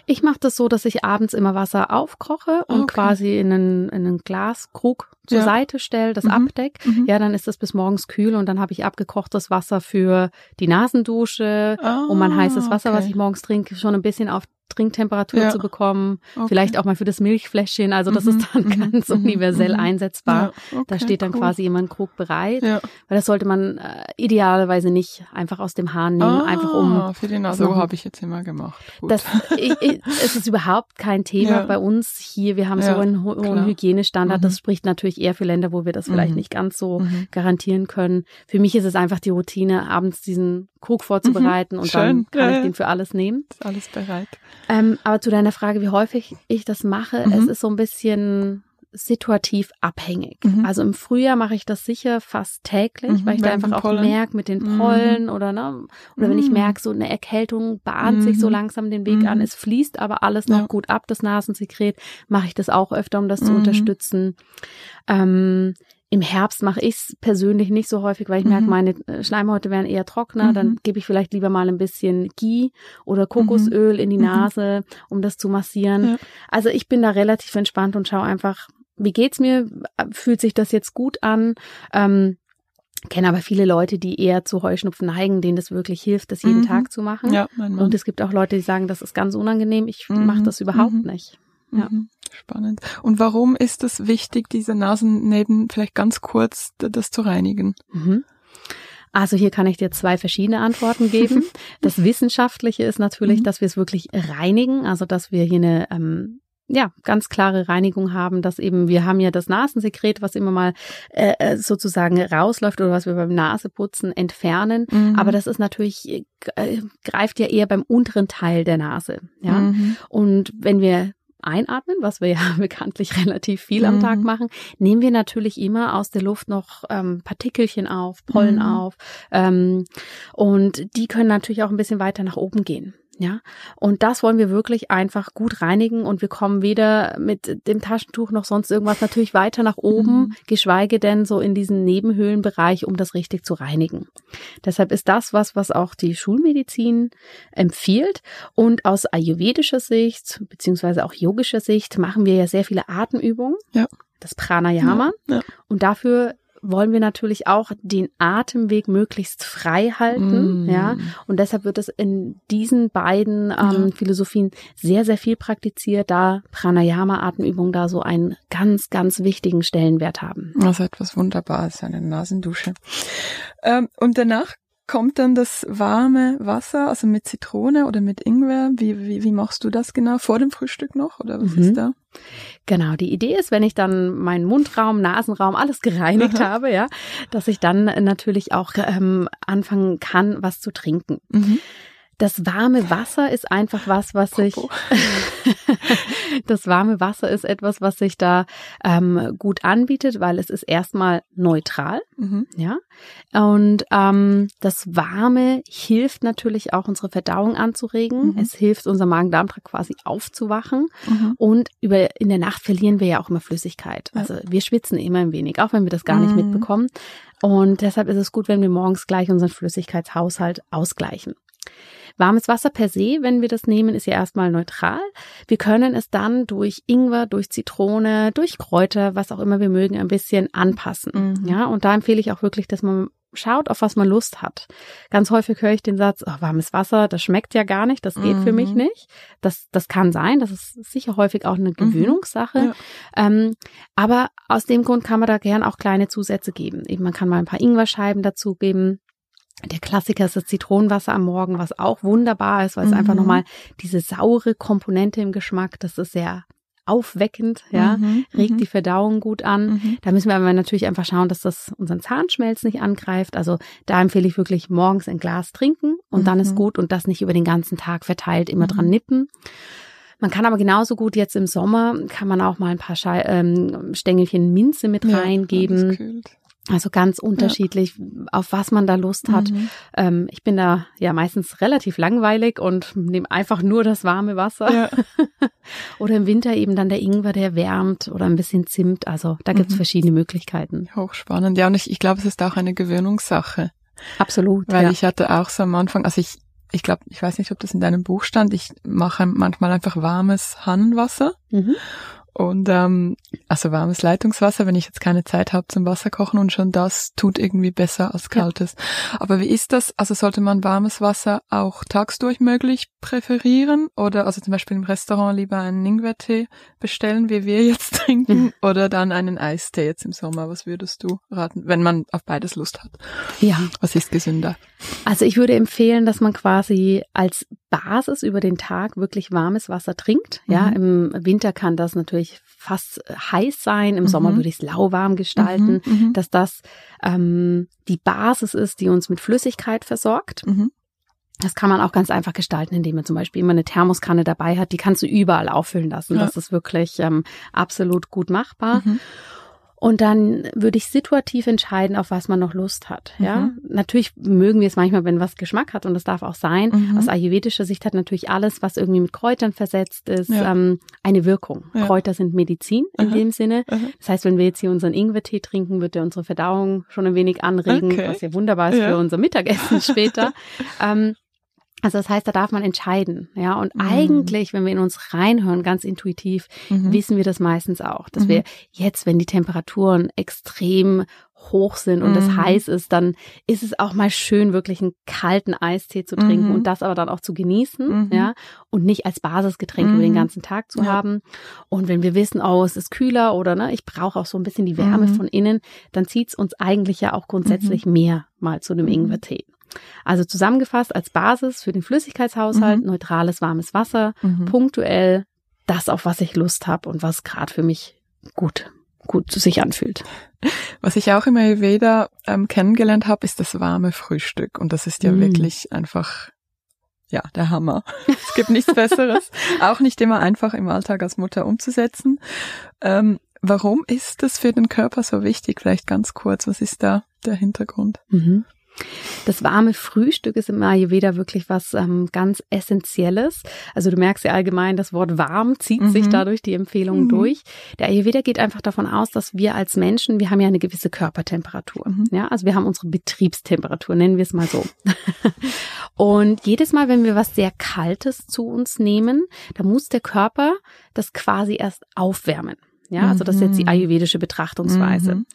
Ich mache das so, dass ich abends immer Wasser aufkoche und Ah, Okay. quasi in einen, in einen Glaskrug zur Ja. Seite stelle, das Mhm. abdeck. Mhm. Ja, dann ist das bis morgens kühl und dann habe ich abgekochtes Wasser für die Nasendusche, Ah, um mein heißes Wasser, was okay. ich morgens trinke, schon ein bisschen auf Trinktemperatur Ja. zu bekommen. Okay. Vielleicht auch mal für das Milchfläschchen. Also das Mhm, ist dann mhm, ganz mhm, universell mhm. einsetzbar. Ja, okay, da steht dann cool. quasi immer ein Krug bereit. Ja. Weil das sollte man äh, idealerweise nicht einfach aus dem Hahn nehmen, ah, einfach um für die Nase. So habe ich jetzt immer gemacht. Gut. das, ich, ich, es ist überhaupt kein Thema bei uns hier. Wir haben so einen ho- hohen klar. Hygienestandard. Mhm. Das spricht natürlich eher für Länder, wo wir das vielleicht Mhm. nicht ganz so garantieren können. Für mich ist es einfach die Routine, abends diesen Krug vorzubereiten und dann Mhm. Schön. kann Ja, ich den für alles nehmen. Ist alles bereit. Ähm, aber zu deiner Frage, wie häufig ich das mache, Mhm. es ist so ein bisschen situativ abhängig. Mhm. Also im Frühjahr mache ich das sicher fast täglich, Mhm, weil ich da einfach auch Pollen. merke mit den Mhm. Pollen oder ne, oder wenn ich Mhm. merke, so eine Erkältung bahnt sich so Mhm. langsam den Weg Mhm. an, es fließt aber alles noch Ja. gut ab, das Nasensekret, mache ich das auch öfter, um das zu Mhm. unterstützen. Ähm, im Herbst mache ich es persönlich nicht so häufig, weil ich merke, Mhm. meine äh, Schleimhäute werden eher trockener. Dann Mhm. gebe ich vielleicht lieber mal ein bisschen Ghee oder Kokosöl in die Mhm. Nase, um das zu massieren. Ja. Also ich bin da relativ entspannt und schaue einfach, wie geht's mir? Fühlt sich das jetzt gut an? Ähm, kenne aber viele Leute, die eher zu Heuschnupfen neigen, denen das wirklich hilft, das jeden Mhm. Tag zu machen. Ja, mein Mann. Und es gibt auch Leute, die sagen, das ist ganz unangenehm. Ich Mhm. mache das überhaupt Mhm. nicht. ja. Spannend. Und warum ist es wichtig, diese Nasenneben vielleicht ganz kurz das zu reinigen? Mhm. Also hier kann ich dir zwei verschiedene Antworten geben. Das Wissenschaftliche ist natürlich, Mhm. dass wir es wirklich reinigen, also dass wir hier eine ähm, ja, ganz klare Reinigung haben, dass eben, wir haben ja das Nasensekret, was immer mal äh, äh, sozusagen rausläuft oder was wir beim Naseputzen entfernen. Mhm. Aber das ist natürlich, äh, greift ja eher beim unteren Teil der Nase. Ja. Mhm. Und wenn wir einatmen, was wir ja bekanntlich relativ viel am mhm. Tag machen, nehmen wir natürlich immer aus der Luft noch ähm, Partikelchen auf, Pollen mhm. auf. Ähm, und die können natürlich auch ein bisschen weiter nach oben gehen. Ja, und das wollen wir wirklich einfach gut reinigen und wir kommen weder mit dem Taschentuch noch sonst irgendwas natürlich weiter nach oben, mhm. geschweige denn so in diesen Nebenhöhlenbereich, um das richtig zu reinigen. Deshalb ist das was, was auch die Schulmedizin empfiehlt und aus ayurvedischer Sicht beziehungsweise auch yogischer Sicht machen wir ja sehr viele Atemübungen. Ja. Das Pranayama. Ja, ja. Und dafür wollen wir natürlich auch den Atemweg möglichst frei halten, mm. ja. Und deshalb wird es in diesen beiden ähm, ja. Philosophien sehr, sehr viel praktiziert, da Pranayama-Atemübungen da so einen ganz, ganz wichtigen Stellenwert haben. Also etwas Wunderbares, eine Nasendusche. Ähm, und danach kommt dann das warme Wasser, also mit Zitrone oder mit Ingwer. Wie, wie, wie machst du das genau? Vor dem Frühstück noch oder was mhm. ist da? Genau, die Idee ist, wenn ich dann meinen Mundraum, Nasenraum, alles gereinigt habe, ja, dass ich dann natürlich auch ähm, anfangen kann, was zu trinken. Mhm. Das warme Wasser ist einfach was, was sich das warme Wasser ist etwas, was sich da ähm, gut anbietet, weil es ist erstmal neutral, mhm. ja. Und ähm, das Warme hilft natürlich auch unsere Verdauung anzuregen. Mhm. Es hilft unser Magen-Darm-Trakt quasi aufzuwachen. Mhm. Und über in der Nacht verlieren wir ja auch immer Flüssigkeit. Also wir schwitzen immer ein wenig, auch wenn wir das gar nicht mhm. mitbekommen. Und deshalb ist es gut, wenn wir morgens gleich unseren Flüssigkeitshaushalt ausgleichen. Warmes Wasser per se, wenn wir das nehmen, ist ja erstmal neutral. Wir können es dann durch Ingwer, durch Zitrone, durch Kräuter, was auch immer wir mögen, ein bisschen anpassen. Mhm. Ja, und da empfehle ich auch wirklich, dass man schaut, auf was man Lust hat. Ganz häufig höre ich den Satz, oh, warmes Wasser, das schmeckt ja gar nicht, das geht mhm. für mich mhm. nicht. Das, das kann sein, das ist sicher häufig auch eine mhm. Gewöhnungssache. Mhm. Ja. Ähm, aber aus dem Grund kann man da gern auch kleine Zusätze geben. Eben man kann mal ein paar Ingwerscheiben dazugeben. Der Klassiker ist das Zitronenwasser am Morgen, was auch wunderbar ist, weil es mhm. einfach nochmal diese saure Komponente im Geschmack, das ist sehr aufweckend, ja, mhm, regt mhm. die Verdauung gut an. Mhm. Da müssen wir aber natürlich einfach schauen, dass das unseren Zahnschmelz nicht angreift. Also da empfehle ich wirklich morgens ein Glas trinken und dann ist mhm. gut und das nicht über den ganzen Tag verteilt immer dran mhm. nippen. Man kann aber genauso gut jetzt im Sommer, kann man auch mal ein paar Schei ähm, Stängelchen Minze mit ja, reingeben. Also ganz unterschiedlich, ja. auf was man da Lust hat. Mhm. Ähm, ich bin da ja meistens relativ langweilig und nehme einfach nur das warme Wasser. Ja. oder im Winter eben dann der Ingwer, der wärmt oder ein bisschen Zimt. Also da gibt's mhm. verschiedene Möglichkeiten. Hochspannend. Ja, und ich, ich glaube, es ist auch eine Gewöhnungssache. Absolut. Weil ja. ich hatte auch so am Anfang, also ich, ich glaube, ich weiß nicht, ob das in deinem Buch stand, ich mache manchmal einfach warmes Hannenwasser. Mhm. Und ähm, also warmes Leitungswasser, wenn ich jetzt keine Zeit habe zum Wasserkochen und schon das tut irgendwie besser als kaltes. Ja. Aber wie ist das? Also sollte man warmes Wasser auch tagsdurch möglich präferieren? Oder also zum Beispiel im Restaurant lieber einen Ingwertee bestellen, wie wir jetzt trinken, oder dann einen Eistee jetzt im Sommer? Was würdest du raten, wenn man auf beides Lust hat? Ja. Was ist gesünder? Also ich würde empfehlen, dass man quasi als Basis über den Tag wirklich warmes Wasser trinkt. Ja, mhm. im Winter kann das natürlich fast heiß sein. Im mhm. Sommer würde ich es lauwarm gestalten, mhm, mhm. dass das ähm, die Basis ist, die uns mit Flüssigkeit versorgt. Mhm. Das kann man auch ganz einfach gestalten, indem man zum Beispiel immer eine Thermoskanne dabei hat. Die kannst du überall auffüllen lassen. Ja. Das ist wirklich ähm, absolut gut machbar. Und dann würde ich situativ entscheiden, auf was man noch Lust hat. Ja, mhm. natürlich mögen wir es manchmal, wenn was Geschmack hat und das darf auch sein. Mhm. Aus ayurvedischer Sicht hat natürlich alles, was irgendwie mit Kräutern versetzt ist, ja. ähm, eine Wirkung. Ja. Kräuter sind Medizin in mhm. dem Sinne. Das heißt, wenn wir jetzt hier unseren Ingwertee trinken, wird der unsere Verdauung schon ein wenig anregen, okay. was ja wunderbar ist ja. für unser Mittagessen später. ähm, also das heißt, da darf man entscheiden, ja. Und mhm. eigentlich, wenn wir in uns reinhören, ganz intuitiv, mhm. wissen wir das meistens auch, dass mhm. wir jetzt, wenn die Temperaturen extrem hoch sind und es mhm. heiß ist, dann ist es auch mal schön, wirklich einen kalten Eistee zu trinken mhm. und das aber dann auch zu genießen, mhm. ja, und nicht als Basisgetränk über den ganzen Tag zu ja. haben. Und wenn wir wissen, oh, es ist kühler oder ne, ich brauche auch so ein bisschen die Wärme von innen, dann zieht's uns eigentlich ja auch grundsätzlich mehr mal zu einem Ingwertee. Also zusammengefasst als Basis für den Flüssigkeitshaushalt mhm. neutrales warmes Wasser, mhm. punktuell das, auf was ich Lust habe und was gerade für mich gut gut zu sich anfühlt. Was ich auch immer wieder ähm, kennengelernt habe, ist das warme Frühstück und das ist ja mm. wirklich einfach ja, der Hammer. Es gibt nichts Besseres. Auch nicht immer einfach im Alltag als Mutter umzusetzen. Ähm, warum ist das für den Körper so wichtig? Vielleicht ganz kurz, was ist da der Hintergrund? Mhm. Das warme Frühstück ist im Ayurveda wirklich was ähm, ganz Essentielles. Also du merkst ja allgemein, das Wort warm zieht mhm. sich dadurch die Empfehlungen mhm. durch. Der Ayurveda geht einfach davon aus, dass wir als Menschen, wir haben ja eine gewisse Körpertemperatur. Mhm. Ja, also wir haben unsere Betriebstemperatur, nennen wir es mal so. Und jedes Mal, wenn wir was sehr Kaltes zu uns nehmen, da muss der Körper das quasi erst aufwärmen. Ja, also das ist jetzt die mhm. ayurvedische Betrachtungsweise. Mhm.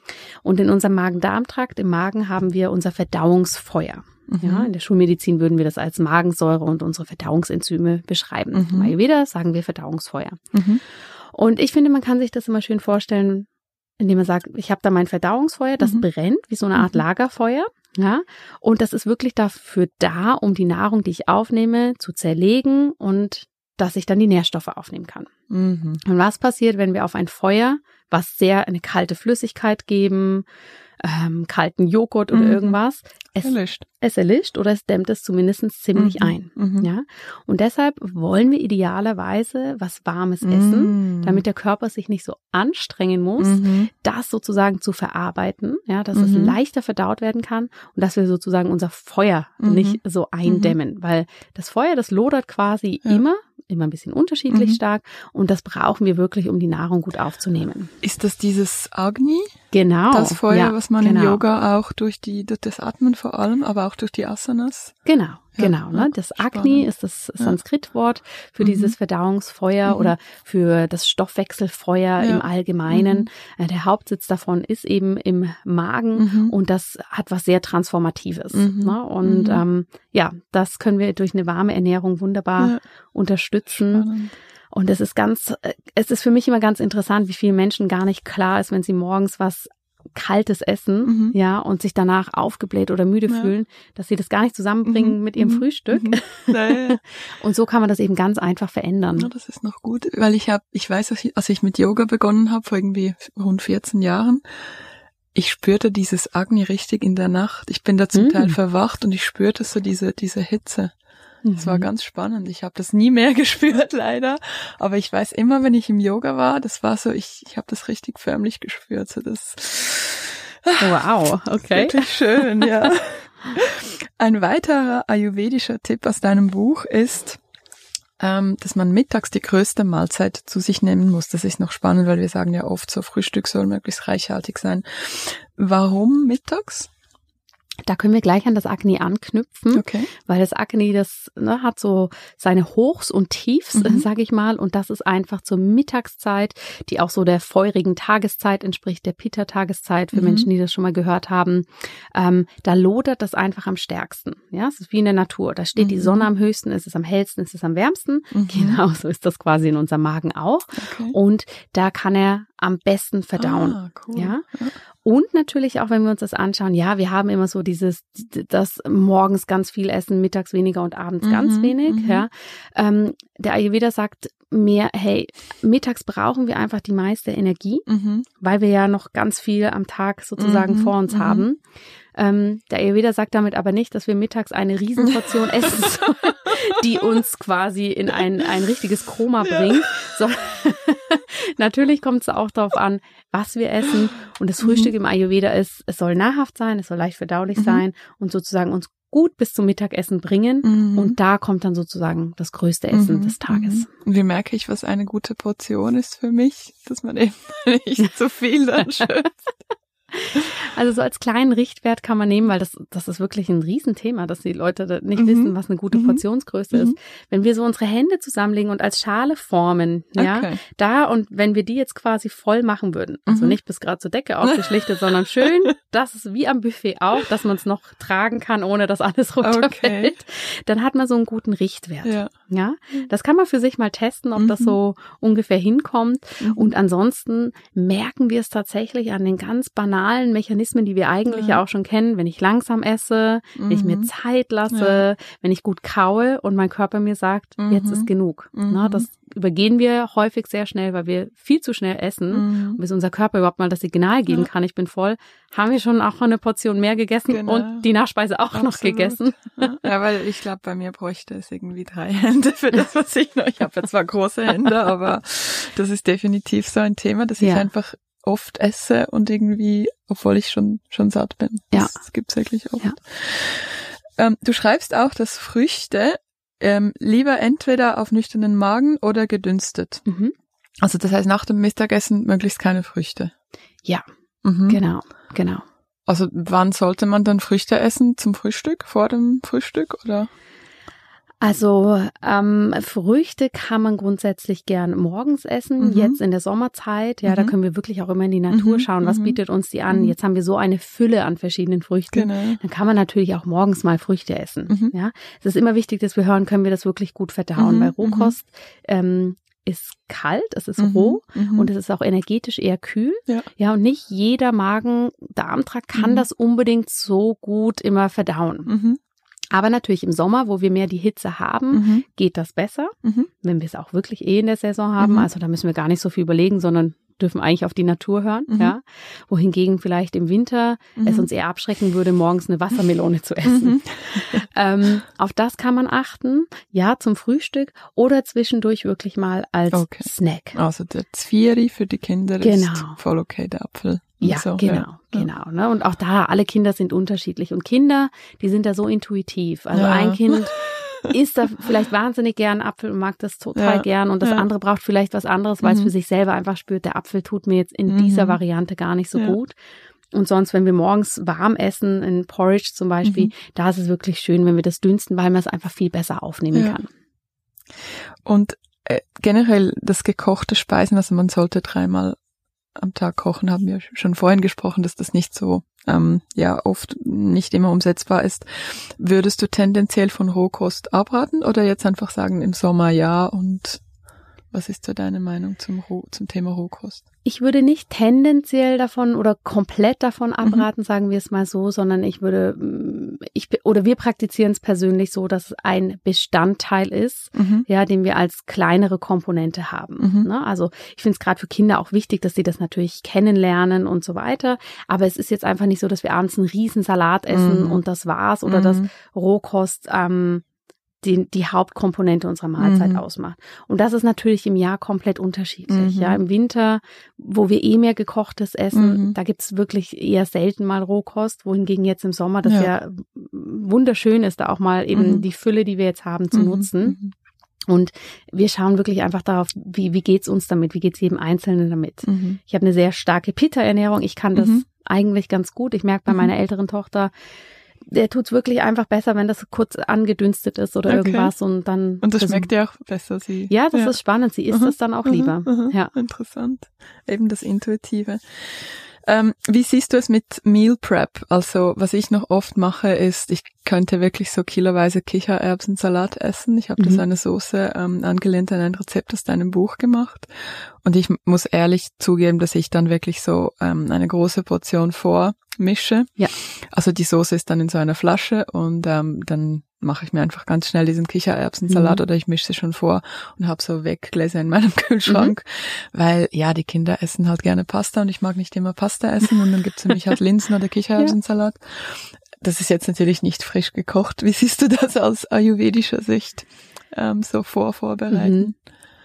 Und in unserem Magen-Darm-Trakt, im Magen haben wir unser Verdauungsfeuer. Mhm. Ja, in der Schulmedizin würden wir das als Magensäure und unsere Verdauungsenzyme beschreiben. Mhm. Im Ayurveda sagen wir Verdauungsfeuer. Mhm. Und ich finde, man kann sich das immer schön vorstellen, indem man sagt, ich habe da mein Verdauungsfeuer, das mhm. brennt wie so eine Art Lagerfeuer. Ja, und das ist wirklich dafür da, um die Nahrung, die ich aufnehme, zu zerlegen und dass ich dann die Nährstoffe aufnehmen kann. Mhm. Und was passiert, wenn wir auf ein Feuer, was sehr eine kalte Flüssigkeit geben, ähm, kalten Joghurt oder mhm. irgendwas, es erlischt. es erlischt oder es dämmt es zumindest ziemlich mhm. ein. Mhm. Ja? Und deshalb wollen wir idealerweise was Warmes essen, mhm. damit der Körper sich nicht so anstrengen muss, mhm. das sozusagen zu verarbeiten, ja, dass es mhm. leichter verdaut werden kann und dass wir sozusagen unser Feuer nicht so eindämmen, weil das Feuer, das lodert quasi ja. immer, immer ein bisschen unterschiedlich stark und das brauchen wir wirklich, um die Nahrung gut aufzunehmen. Ist das dieses Agni? Genau. Das Feuer, ja, was man genau. im Yoga auch durch die, durch das Atmen vor allem, aber auch durch die Asanas. Genau, ja, genau. Ne? Das Agni ist das Sanskritwort für mhm. dieses Verdauungsfeuer mhm. oder für das Stoffwechselfeuer ja. im Allgemeinen. Mhm. Äh, der Hauptsitz davon ist eben im Magen mhm. und das hat was sehr Transformatives. Mhm. Ne? Und mhm. ähm, ja, das können wir durch eine warme Ernährung wunderbar ja. unterstützen. Spannend. Und es ist ganz, äh, es ist für mich immer ganz interessant, wie vielen Menschen gar nicht klar ist, wenn sie morgens was kaltes Essen, mhm. ja, und sich danach aufgebläht oder müde ja. fühlen, dass sie das gar nicht zusammenbringen mhm. mit ihrem mhm. Frühstück. Mhm. Naja. und so kann man das eben ganz einfach verändern. Ja, das ist noch gut, weil ich habe, ich weiß, als ich mit Yoga begonnen habe, vor irgendwie rund 14 Jahren, ich spürte dieses Agni richtig in der Nacht. Ich bin da zum Teil mhm. verwacht und ich spürte so diese, diese Hitze. Das war mhm. ganz spannend. Ich habe das nie mehr gespürt, leider. Aber ich weiß immer, wenn ich im Yoga war, das war so, ich, ich habe das richtig förmlich gespürt. So das, wow, okay. Wirklich schön, ja. Ein weiterer ayurvedischer Tipp aus deinem Buch ist, ähm, dass man mittags die größte Mahlzeit zu sich nehmen muss. Das ist noch spannend, weil wir sagen ja oft, so Frühstück soll möglichst reichhaltig sein. Warum mittags? Da können wir gleich an das Agni anknüpfen, okay. weil das Agni, das ne, hat so seine Hochs und Tiefs, mhm. sage ich mal, und das ist einfach zur Mittagszeit, die auch so der feurigen Tageszeit entspricht, der Pitta-Tageszeit für mhm. Menschen, die das schon mal gehört haben. Ähm, da lodert das einfach am stärksten. Ja, es ist wie in der Natur. Da steht mhm. die Sonne am höchsten, es ist am hellsten, es ist am wärmsten. Mhm. Genau, so ist das quasi in unserem Magen auch. Okay. Und da kann er am besten verdauen. Ah, cool. ja? Und natürlich auch, wenn wir uns das anschauen, ja, wir haben immer so dieses, das morgens ganz viel essen, mittags weniger und abends mhm, ganz wenig. Mhm. Ja. Ähm, der Ayurveda sagt mehr, hey, mittags brauchen wir einfach die meiste Energie, mhm. weil wir ja noch ganz viel am Tag sozusagen mhm, vor uns mhm. haben. Ähm, der Ayurveda sagt damit aber nicht, dass wir mittags eine Riesenportion essen sollen, die uns quasi in ein, ein richtiges Koma bringt. Ja. So, natürlich kommt es auch darauf an, was wir essen. Und das Frühstück mhm. im Ayurveda ist, es soll nahrhaft sein, es soll leicht verdaulich mhm. sein und sozusagen uns gut bis zum Mittagessen bringen. Mhm. Und da kommt dann sozusagen das größte Essen mhm. des Tages. Und wie merke ich, was eine gute Portion ist für mich, dass man eben nicht zu viel dann schöpft? Also so als kleinen Richtwert kann man nehmen, weil das, das ist wirklich ein Riesenthema, dass die Leute nicht mhm. wissen, was eine gute mhm. Portionsgröße mhm. ist. Wenn wir so unsere Hände zusammenlegen und als Schale formen, ja, okay. da und wenn wir die jetzt quasi voll machen würden, also mhm. nicht bis gerade zur Decke aufgeschlichtet, sondern schön, das ist wie am Buffet auch, dass man es noch tragen kann, ohne dass alles runterfällt, okay. dann hat man so einen guten Richtwert. Ja. Ja, das kann man für sich mal testen, ob das mhm. so ungefähr hinkommt. Mhm. Und ansonsten merken wir es tatsächlich an den ganz banalen Mechanismen, die wir eigentlich ja, ja auch schon kennen, wenn ich langsam esse, mhm. wenn ich mir mhm. Zeit lasse, ja. wenn ich gut kaue und mein Körper mir sagt, mhm. jetzt ist genug. Mhm. Na, das übergehen wir häufig sehr schnell, weil wir viel zu schnell essen, Mhm. bis unser Körper überhaupt mal das Signal geben Ja. kann, ich bin voll, haben wir schon auch eine Portion mehr gegessen Genau. und die Nachspeise auch noch Absolut. gegessen. Ja, weil ich glaube, bei mir bräuchte es irgendwie drei Hände für das, was ich noch. Ich habe ja zwar große Hände, aber das ist definitiv so ein Thema, dass ich Ja. einfach oft esse und irgendwie, obwohl ich schon schon satt bin. Ja. Das, das gibt's wirklich oft. Ja. Ähm, du schreibst auch, dass Früchte ähm, lieber entweder auf nüchternen Magen oder gedünstet. Mhm. Also das heißt nach dem Mittagessen möglichst keine Früchte. Ja, Mhm. genau, genau. Also wann sollte man dann Früchte essen zum Frühstück? Vor dem Frühstück oder? Also ähm, Früchte kann man grundsätzlich gern morgens essen, Mhm. jetzt in der Sommerzeit. Ja, da Mhm. können wir wirklich auch immer in die Natur Mhm, schauen, was mhm. bietet uns die an. Mhm. Jetzt haben wir so eine Fülle an verschiedenen Früchten. Genau. Dann kann man natürlich auch morgens mal Früchte essen. Mhm. Ja, es ist immer wichtig, dass wir hören, können wir das wirklich gut verdauen. Weil Rohkost ähm, ist kalt, es ist Mhm, roh mhm. und es ist auch energetisch eher kühl. Ja. ja und nicht jeder Magen-Darmtrakt kann Mhm. das unbedingt so gut immer verdauen. Aber natürlich im Sommer, wo wir mehr die Hitze haben, Mhm. geht das besser, Mhm. wenn wir es auch wirklich eh in der Saison haben. Mhm. Also da müssen wir gar nicht so viel überlegen, sondern dürfen eigentlich auf die Natur hören, Mhm. ja. Wohingegen vielleicht im Winter es Mhm. uns eher abschrecken würde, morgens eine Wassermelone zu essen. Mhm. Ähm, auf das kann man achten, ja, zum Frühstück oder zwischendurch wirklich mal als Okay. Snack. Also der Zvieri für die Kinder Genau. ist voll okay, der Apfel. Ja, so, genau, ja. genau. Ne? Und auch da, alle Kinder sind unterschiedlich. Und Kinder, die sind da so intuitiv. Also Ja. ein Kind isst da vielleicht wahnsinnig gern Apfel und mag das total Ja, gern. Und das andere braucht vielleicht was anderes, weil es Mhm. für sich selber einfach spürt, der Apfel tut mir jetzt in Mhm. dieser Variante gar nicht so gut. Und sonst, wenn wir morgens warm essen, in Porridge zum Beispiel, Mhm. da ist es wirklich schön, wenn wir das dünsten, weil man es einfach viel besser aufnehmen kann. Und äh, generell das gekochte Speisen, also man sollte dreimal am Tag kochen, haben wir schon vorhin gesprochen, dass das nicht so, ähm, ja, oft nicht immer umsetzbar ist. Würdest du tendenziell von Rohkost abraten oder jetzt einfach sagen, im Sommer ja und was ist so deine Meinung zum, Roh zum Thema Rohkost? Ich würde nicht tendenziell davon oder komplett davon Mhm. abraten, sagen wir es mal so, sondern ich würde, mm, ich oder wir praktizieren es persönlich so, dass es ein Bestandteil ist, Mhm. ja, den wir als kleinere Komponente haben. Mhm. Ne? Also ich finde es gerade für Kinder auch wichtig, dass sie das natürlich kennenlernen und so weiter. Aber es ist jetzt einfach nicht so, dass wir abends einen riesen Salat essen Mhm. und das war's oder dass Mhm. Rohkost ähm, die, die Hauptkomponente unserer Mahlzeit Mhm. ausmacht. Und das ist natürlich im Jahr komplett unterschiedlich. Mhm. Ja, im Winter, wo wir eh mehr gekochtes essen, Mhm. da gibt's wirklich eher selten mal Rohkost, wohingegen jetzt im Sommer das Ja. ja, wunderschön ist, da auch mal eben Mhm. die Fülle, die wir jetzt haben, zu Mhm. nutzen. Mhm. Und wir schauen wirklich einfach darauf, wie, wie geht's uns damit, wie geht's jedem Einzelnen damit. Ich habe eine sehr starke Pitta-Ernährung. Ich kann das eigentlich ganz gut. Ich merke bei meiner älteren Tochter, der tut's wirklich einfach besser, wenn das kurz angedünstet ist oder Okay. irgendwas und dann. Und das schmeckt ja auch besser, sie. Ja, das ist spannend. Sie isst Mhm. das dann auch Mhm. lieber. Mhm. Ja. Interessant. Eben das Intuitive. Ähm, wie siehst du es mit Meal Prep? Also, was ich noch oft mache, ist, ich könnte wirklich so kiloweise Kichererbsensalat essen. Ich habe Mhm. das eine Soße ähm, angelehnt an ein Rezept aus deinem Buch gemacht. Und ich muss ehrlich zugeben, dass ich dann wirklich so ähm, eine große Portion vormische. Ja. Also die Soße ist dann in so einer Flasche und ähm, dann mache ich mir einfach ganz schnell diesen Kichererbsensalat Mhm. oder ich mische sie schon vor und habe so Weggläser in meinem Kühlschrank, weil ja, die Kinder essen halt gerne Pasta und ich mag nicht immer Pasta essen und dann gibt's mich halt Linsen oder Kichererbsensalat. Das ist jetzt natürlich nicht frisch gekocht. Wie siehst du das aus ayurvedischer Sicht ähm, so vorvorbereiten? Mhm.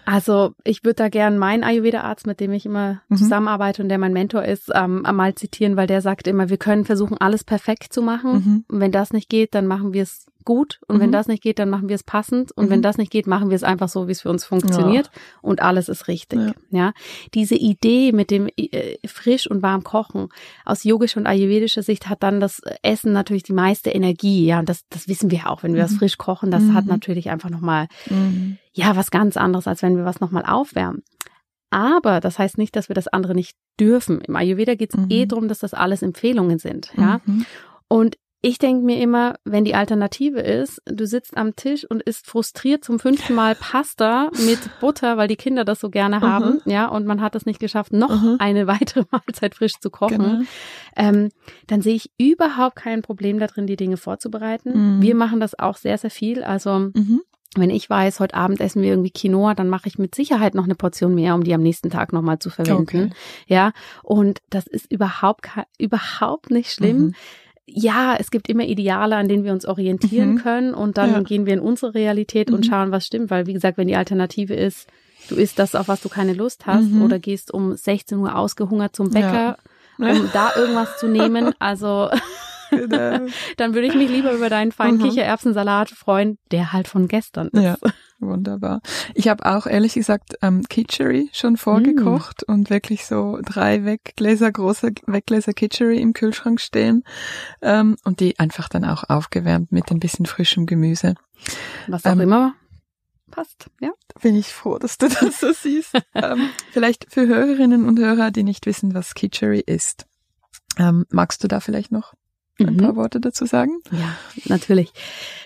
Also ich würde da gern meinen Ayurveda-Arzt, mit dem ich immer Mhm. zusammenarbeite und der mein Mentor ist, ähm, einmal zitieren, weil der sagt immer, wir können versuchen, alles perfekt zu machen. Mhm. Und wenn das nicht geht, dann machen wir es gut. Und Mhm. wenn das nicht geht, dann machen wir es passend. Und Mhm. wenn das nicht geht, machen wir es einfach so, wie es für uns funktioniert. Und alles ist richtig. Ja. Ja. Diese Idee mit dem äh, frisch und warm kochen aus yogischer und ayurvedischer Sicht hat dann das Essen natürlich die meiste Energie. Ja, und das, das wissen wir auch. Wenn wir Mhm. was frisch kochen, das Mhm. hat natürlich einfach nochmal Mhm. ja, was ganz anderes, als wenn wir was nochmal aufwärmen. Aber das heißt nicht, dass wir das andere nicht dürfen. Im Ayurveda geht es Mhm. eh darum, dass das alles Empfehlungen sind. Ja. Mhm. Und ich denke mir immer, wenn die Alternative ist, du sitzt am Tisch und isst frustriert zum fünften Mal Pasta mit Butter, weil die Kinder das so gerne haben, ja, und man hat es nicht geschafft, noch Mhm. eine weitere Mahlzeit frisch zu kochen, Genau. ähm, dann sehe ich überhaupt kein Problem darin, die Dinge vorzubereiten. Mhm. Wir machen das auch sehr, sehr viel. Also Mhm. wenn ich weiß, heute Abend essen wir irgendwie Quinoa, dann mache ich mit Sicherheit noch eine Portion mehr, um die am nächsten Tag nochmal zu verwenden. Okay. Ja, und das ist überhaupt, überhaupt nicht schlimm. Mhm. Ja, es gibt immer Ideale, an denen wir uns orientieren mhm. können und dann ja. gehen wir in unsere Realität mhm. und schauen, was stimmt, weil wie gesagt, wenn die Alternative ist, du isst das, auf was du keine Lust hast mhm. oder gehst um 16 Uhr ausgehungert zum Bäcker, ja. um da irgendwas zu nehmen, also Genau. Dann würde ich mich lieber über deinen feinen mhm. Kichererbsensalat freuen, der halt von gestern ist. Ja, wunderbar. Ich habe auch ehrlich gesagt ähm, Kitchery schon vorgekocht mm. und wirklich so drei Weggläser, große Weggläser Kitchery im Kühlschrank stehen ähm, und die einfach dann auch aufgewärmt mit ein bisschen frischem Gemüse. Was auch ähm, immer passt, ja. Bin ich froh, dass du das so siehst. ähm, vielleicht für Hörerinnen und Hörer, die nicht wissen, was Kitchery ist. Ähm, magst du da vielleicht noch ein mhm. paar Worte dazu sagen? Ja, natürlich.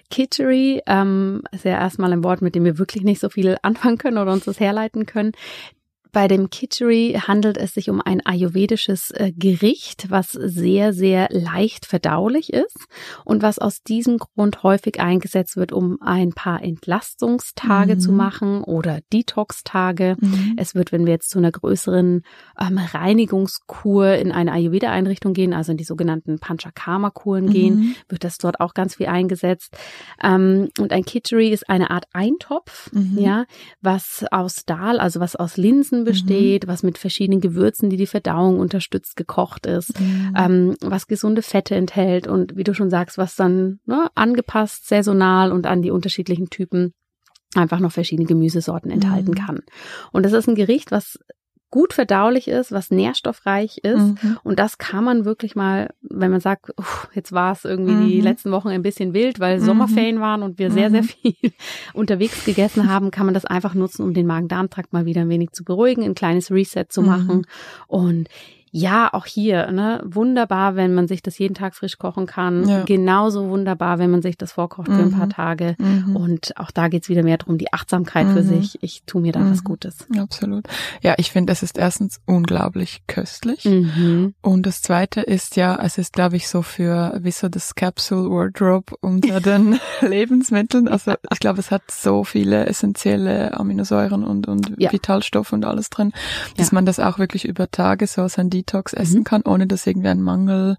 Kitchery ähm, ist ja erstmal ein Wort, mit dem wir wirklich nicht so viel anfangen können oder uns das herleiten können. Bei dem Kitchery handelt es sich um ein ayurvedisches äh, Gericht, was sehr, sehr leicht verdaulich ist und was aus diesem Grund häufig eingesetzt wird, um ein paar Entlastungstage mhm. zu machen oder Detox-Tage. Mhm. Es wird, wenn wir jetzt zu einer größeren ähm, Reinigungskur in eine Ayurveda-Einrichtung gehen, also in die sogenannten Panchakarma-Kuren mhm. gehen, wird das dort auch ganz viel eingesetzt. Ähm, und ein Kitchery ist eine Art Eintopf, mhm. ja, was aus Dal, also was aus Linsen Essen besteht, mhm. was mit verschiedenen Gewürzen, die die Verdauung unterstützt, gekocht ist, mhm. ähm, was gesunde Fette enthält und wie du schon sagst, was dann ne, angepasst, saisonal und an die unterschiedlichen Typen einfach noch verschiedene Gemüsesorten enthalten mhm. kann. Und das ist ein Gericht, was gut verdaulich ist, was nährstoffreich ist. Mhm. Und das kann man wirklich mal, wenn man sagt, uff, jetzt war es irgendwie mhm. die letzten Wochen ein bisschen wild, weil mhm. Sommerferien waren und wir sehr, sehr mhm. viel unterwegs gegessen haben, kann man das einfach nutzen, um den Magen-Darm-Trakt mal wieder ein wenig zu beruhigen, ein kleines Reset zu machen. Mhm. Und ja, auch hier, ne, wunderbar, wenn man sich das jeden Tag frisch kochen kann. Ja. Genauso wunderbar, wenn man sich das vorkocht für ein paar mhm. Tage. Mhm. Und auch da geht's wieder mehr darum, die Achtsamkeit mhm. für sich. Ich tue mir da mhm. was Gutes. Absolut. Ja, ich finde, es ist erstens unglaublich köstlich. Mhm. Und das zweite ist ja, es ist, glaube ich, so für, wie so das Capsule Wardrobe unter den Lebensmitteln. Also ich glaube, es hat so viele essentielle Aminosäuren und, und ja. Vitalstoffe und alles drin, dass ja. man das auch wirklich über Tage so sein Detox essen mhm. kann, ohne dass irgendwie ein Mangel,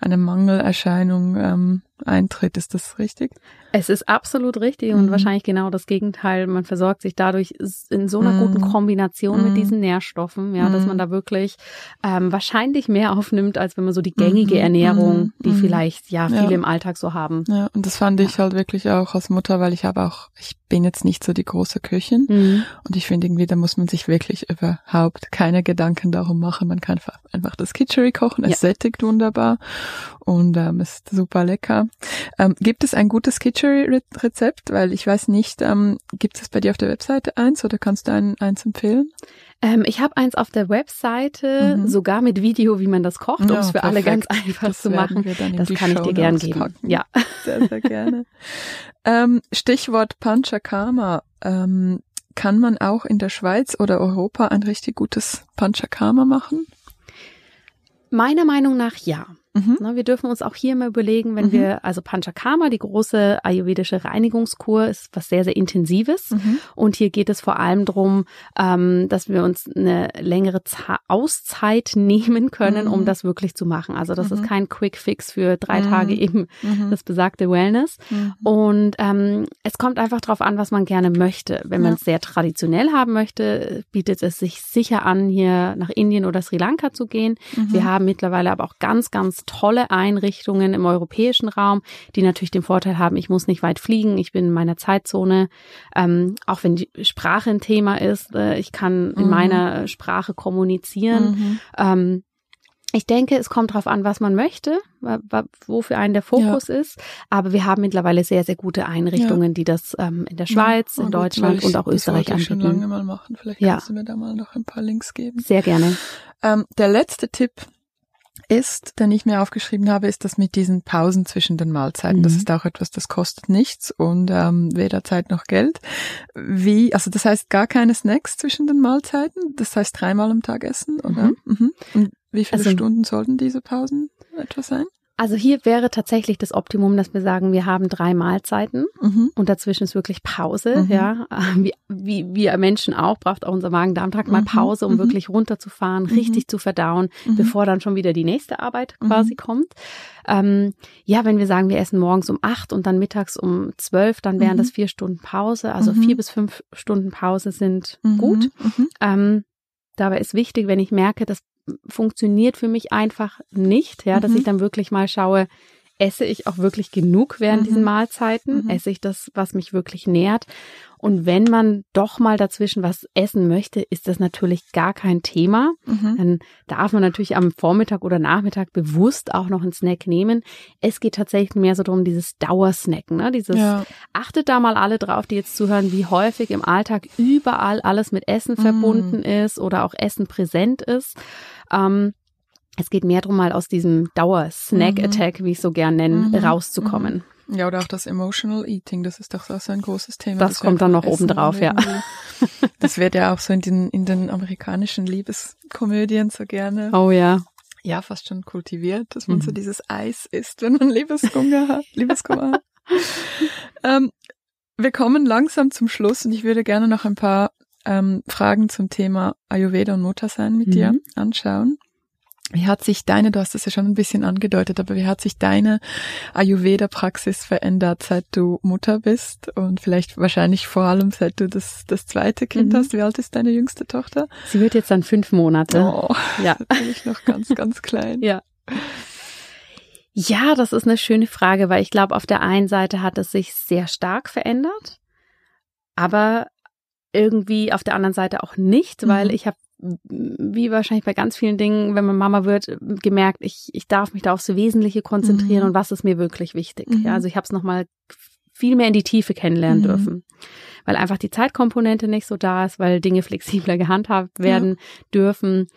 eine Mangelerscheinung ähm, eintritt. Ist das richtig? Es ist absolut richtig und mhm. wahrscheinlich genau das Gegenteil. Man versorgt sich dadurch in so einer mhm. guten Kombination mhm. mit diesen Nährstoffen, ja, dass man mhm. da wirklich ähm, wahrscheinlich mehr aufnimmt, als wenn man so die gängige mhm. Ernährung, mhm. die vielleicht ja viele ja. im Alltag so haben. Ja, und das fand ich halt wirklich auch als Mutter, weil ich habe auch, ich bin jetzt nicht so die große Köchin und ich finde irgendwie, da muss man sich wirklich überhaupt keine Gedanken darum machen. Man kann einfach das Kitchery kochen, es ja. sättigt wunderbar und ähm, ist super lecker. Ähm, gibt es ein gutes Kitchery-Rezept? Weil ich weiß nicht, ähm, gibt es bei dir auf der Webseite eins oder kannst du ein, eins empfehlen? Ähm, ich habe eins auf der Webseite, mhm. sogar mit Video, wie man das kocht, um es für perfekt. alle ganz einfach das zu machen. Das kann ich dir gern geben. Ja. Sehr, sehr gerne. ähm, Stichwort Panchakarma. Ähm, kann man auch in der Schweiz oder Europa ein richtig gutes Panchakarma machen? Meiner Meinung nach ja. Mhm. Ne, wir dürfen uns auch hier mal überlegen, wenn mhm. wir, also Panchakarma, die große ayurvedische Reinigungskur, ist was sehr, sehr Intensives. Mhm. Und hier geht es vor allem darum, ähm, dass wir uns eine längere Z Auszeit nehmen können, um mhm. das wirklich zu machen. Also das ist mhm. kein Quick Fix für drei mhm. Tage eben das besagte Wellness. Und ähm, es kommt einfach darauf an, was man gerne möchte. Wenn man es sehr traditionell haben möchte, bietet es sich sicher an, hier nach Indien oder Sri Lanka zu gehen. Wir haben mittlerweile aber auch ganz, ganz tolle Einrichtungen im europäischen Raum, die natürlich den Vorteil haben, ich muss nicht weit fliegen, ich bin in meiner Zeitzone, ähm, auch wenn die Sprache ein Thema ist, äh, ich kann in mhm. meiner Sprache kommunizieren. Mhm. Ähm, ich denke, es kommt darauf an, was man möchte, wofür einen der Fokus ja. ist. Aber wir haben mittlerweile sehr, sehr gute Einrichtungen, ja. die das ähm, in der Schweiz, ja, in Deutschland und auch Österreich das anbieten. Ich schon lange mal machen. Vielleicht kannst du mir da mal noch ein paar Links geben. Sehr gerne. Ähm, der letzte Tipp, ist, den ich mir aufgeschrieben habe, ist das mit diesen Pausen zwischen den Mahlzeiten. Mhm. Das ist auch etwas, das kostet nichts und ähm, weder Zeit noch Geld. Wie, also das heißt gar keine Snacks zwischen den Mahlzeiten. Das heißt dreimal am Tag essen, oder? Mhm. Mhm. Und wie viele also, Stunden sollten diese Pausen etwa sein? Also hier wäre tatsächlich das Optimum, dass wir sagen, wir haben drei Mahlzeiten mhm. und dazwischen ist wirklich Pause. Mhm. Ja, wie, wie wir Menschen auch, braucht auch unser Magen-Darm-Trakt mal mhm. Pause, um mhm. wirklich runterzufahren, mhm. richtig zu verdauen, mhm. bevor dann schon wieder die nächste Arbeit quasi kommt. Ähm, ja, wenn wir sagen, wir essen morgens um acht und dann mittags um zwölf, dann wären das vier Stunden Pause. Also vier bis fünf Stunden Pause sind gut. Ähm, dabei ist wichtig, wenn ich merke, dass funktioniert für mich einfach nicht, ja, dass ich mhm. dann wirklich mal schaue, esse ich auch wirklich genug während mhm. diesen Mahlzeiten? Mhm. Esse ich das, was mich wirklich nährt? Und wenn man doch mal dazwischen was essen möchte, ist das natürlich gar kein Thema. Mhm. Dann darf man natürlich am Vormittag oder Nachmittag bewusst auch noch einen Snack nehmen. Es geht tatsächlich mehr so darum, dieses Dauersnacken, ne? Dieses, ja. achtet da mal alle drauf, die jetzt zuhören, wie häufig im Alltag überall alles mit Essen mhm. verbunden ist oder auch Essen präsent ist. Ähm, es geht mehr darum, mal aus diesem Dauer-Snack-Attack, wie ich so gern nenne, mhm. rauszukommen. Ja, oder auch das Emotional Eating, das ist doch auch so ein großes Thema. Das, das kommt dann noch oben drauf, ja. das wird ja auch so in den, in den amerikanischen Liebeskomödien so gerne. Oh ja. Ja, fast schon kultiviert, dass man mhm. so dieses Eis isst, wenn man Liebeskummer hat. Liebeskummer hat. ähm, wir kommen langsam zum Schluss und ich würde gerne noch ein paar ähm, Fragen zum Thema Ayurveda und Muttersein mit mhm. dir anschauen. Wie hat sich deine, du hast es ja schon ein bisschen angedeutet, aber wie hat sich deine Ayurveda-Praxis verändert, seit du Mutter bist und vielleicht wahrscheinlich vor allem seit du das, das zweite Kind mhm. hast? Wie alt ist deine jüngste Tochter? Sie wird jetzt dann fünf Monate. Oh, ja. Bin ich noch ganz, ganz klein. Ja. Ja, das ist eine schöne Frage, weil ich glaube, auf der einen Seite hat es sich sehr stark verändert, aber irgendwie auf der anderen Seite auch nicht, weil mhm. ich habe wie wahrscheinlich bei ganz vielen Dingen, wenn man Mama wird, gemerkt, ich, ich darf mich da aufs Wesentliche konzentrieren mhm. und was ist mir wirklich wichtig. Mhm. Ja, also ich habe es nochmal viel mehr in die Tiefe kennenlernen mhm. dürfen, weil einfach die Zeitkomponente nicht so da ist, weil Dinge flexibler gehandhabt werden ja. dürfen.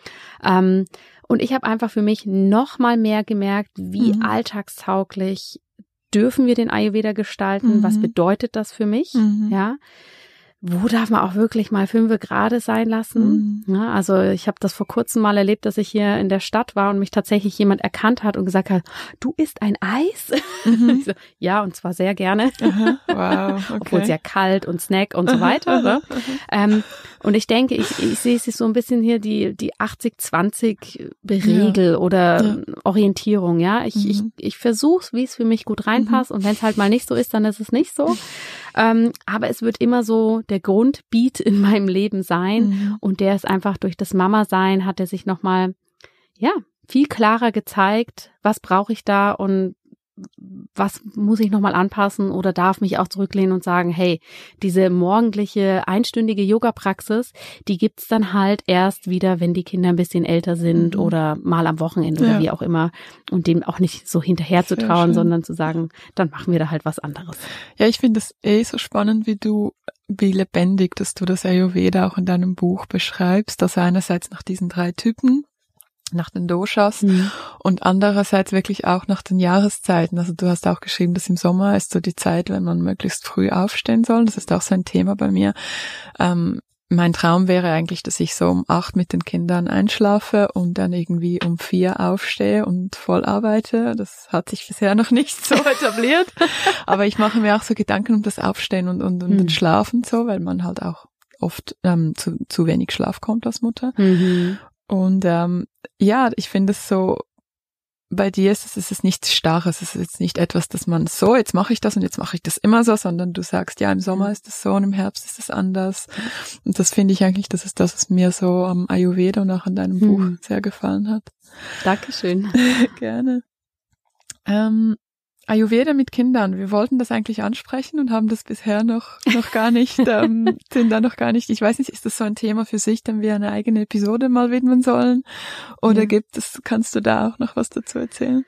Ähm, und ich habe einfach für mich nochmal mehr gemerkt, wie mhm. alltagstauglich dürfen wir den Ayurveda gestalten? Was mhm. bedeutet das für mich? Mhm. Ja wo darf man auch wirklich mal fünf Grad sein lassen? Mhm. Ja, also ich habe das vor kurzem mal erlebt, dass ich hier in der Stadt war und mich tatsächlich jemand erkannt hat und gesagt hat, du isst ein Eis? Mhm. so, ja, und zwar sehr gerne. Wow, okay. Obwohl sehr kalt und Snack und so weiter. ne? ähm, und ich denke, ich, ich sehe es so ein bisschen hier die, die 80-20-Regel ja. oder ja. Orientierung. Ja, ich, mhm. ich, ich versuche wie es für mich gut reinpasst. Mhm. Und wenn es halt mal nicht so ist, dann ist es nicht so. Ähm, aber es wird immer so der Grundbeat in meinem Leben sein. Mhm. Und der ist einfach durch das Mama-Sein hat er sich nochmal, ja, viel klarer gezeigt, was brauche ich da und was muss ich nochmal anpassen oder darf mich auch zurücklehnen und sagen, hey, diese morgendliche einstündige Yoga-Praxis, die gibt's dann halt erst wieder, wenn die Kinder ein bisschen älter sind mhm. oder mal am Wochenende ja. oder wie auch immer und dem auch nicht so hinterher zu trauen, sondern zu sagen, dann machen wir da halt was anderes. Ja, ich finde es eh so spannend, wie du wie lebendig, dass du das Ayurveda auch in deinem Buch beschreibst, also einerseits nach diesen drei Typen, nach den Doshas mhm. und andererseits wirklich auch nach den Jahreszeiten. Also du hast auch geschrieben, dass im Sommer ist so die Zeit, wenn man möglichst früh aufstehen soll. Das ist auch so ein Thema bei mir. Ähm, mein Traum wäre eigentlich, dass ich so um acht mit den Kindern einschlafe und dann irgendwie um vier aufstehe und voll arbeite. Das hat sich bisher noch nicht so etabliert. Aber ich mache mir auch so Gedanken um das Aufstehen und, und, und mhm. Schlafen so, weil man halt auch oft ähm, zu, zu wenig Schlaf kommt als Mutter. Mhm. Und ähm, ja, ich finde es so, bei dir ist es, es ist nichts Starres, es ist jetzt nicht etwas, dass man so, jetzt mache ich das und jetzt mache ich das immer so, sondern du sagst, ja, im Sommer ist es so und im Herbst ist es anders. Und das finde ich eigentlich, das ist das, was mir so am Ayurveda und auch an deinem hm. Buch sehr gefallen hat. Dankeschön. Gerne. Ähm, Ayurveda mit Kindern. Wir wollten das eigentlich ansprechen und haben das bisher noch noch gar nicht, ähm, sind da noch gar nicht. Ich weiß nicht, ist das so ein Thema für sich, dann wir eine eigene Episode mal widmen sollen? Oder ja. gibt es, kannst du da auch noch was dazu erzählen?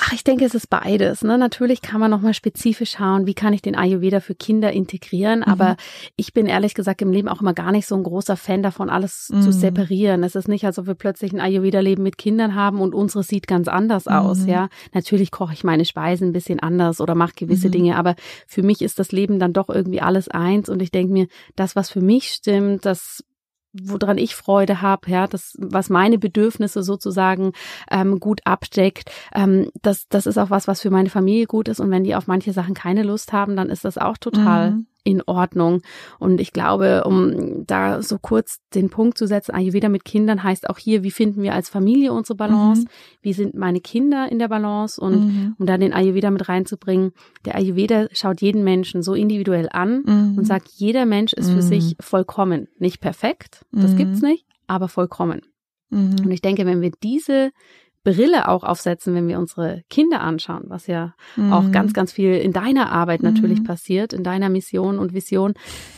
Ach, ich denke, es ist beides. Ne? Natürlich kann man nochmal spezifisch schauen, wie kann ich den Ayurveda für Kinder integrieren. Mhm. Aber ich bin ehrlich gesagt im Leben auch immer gar nicht so ein großer Fan davon, alles mhm. zu separieren. Es ist nicht, als ob wir plötzlich ein Ayurveda-Leben mit Kindern haben und unsere sieht ganz anders aus. Mhm. Ja, natürlich koche ich meine Speisen ein bisschen anders oder mache gewisse mhm. Dinge. Aber für mich ist das Leben dann doch irgendwie alles eins. Und ich denke mir, das, was für mich stimmt, das woran ich Freude habe, ja, das, was meine Bedürfnisse sozusagen ähm, gut abdeckt. Ähm, das, das ist auch was, was für meine Familie gut ist. Und wenn die auf manche Sachen keine Lust haben, dann ist das auch total mhm in Ordnung. Und ich glaube, um da so kurz den Punkt zu setzen, Ayurveda mit Kindern heißt auch hier, wie finden wir als Familie unsere Balance? Mhm. Wie sind meine Kinder in der Balance? Und mhm. um da den Ayurveda mit reinzubringen, der Ayurveda schaut jeden Menschen so individuell an mhm. und sagt, jeder Mensch ist für sich mhm. vollkommen. Nicht perfekt, das mhm. gibt's nicht, aber vollkommen. Mhm. Und ich denke, wenn wir diese Brille auch aufsetzen, wenn wir unsere Kinder anschauen, was ja mhm. auch ganz, ganz viel in deiner Arbeit natürlich mhm. passiert, in deiner Mission und Vision.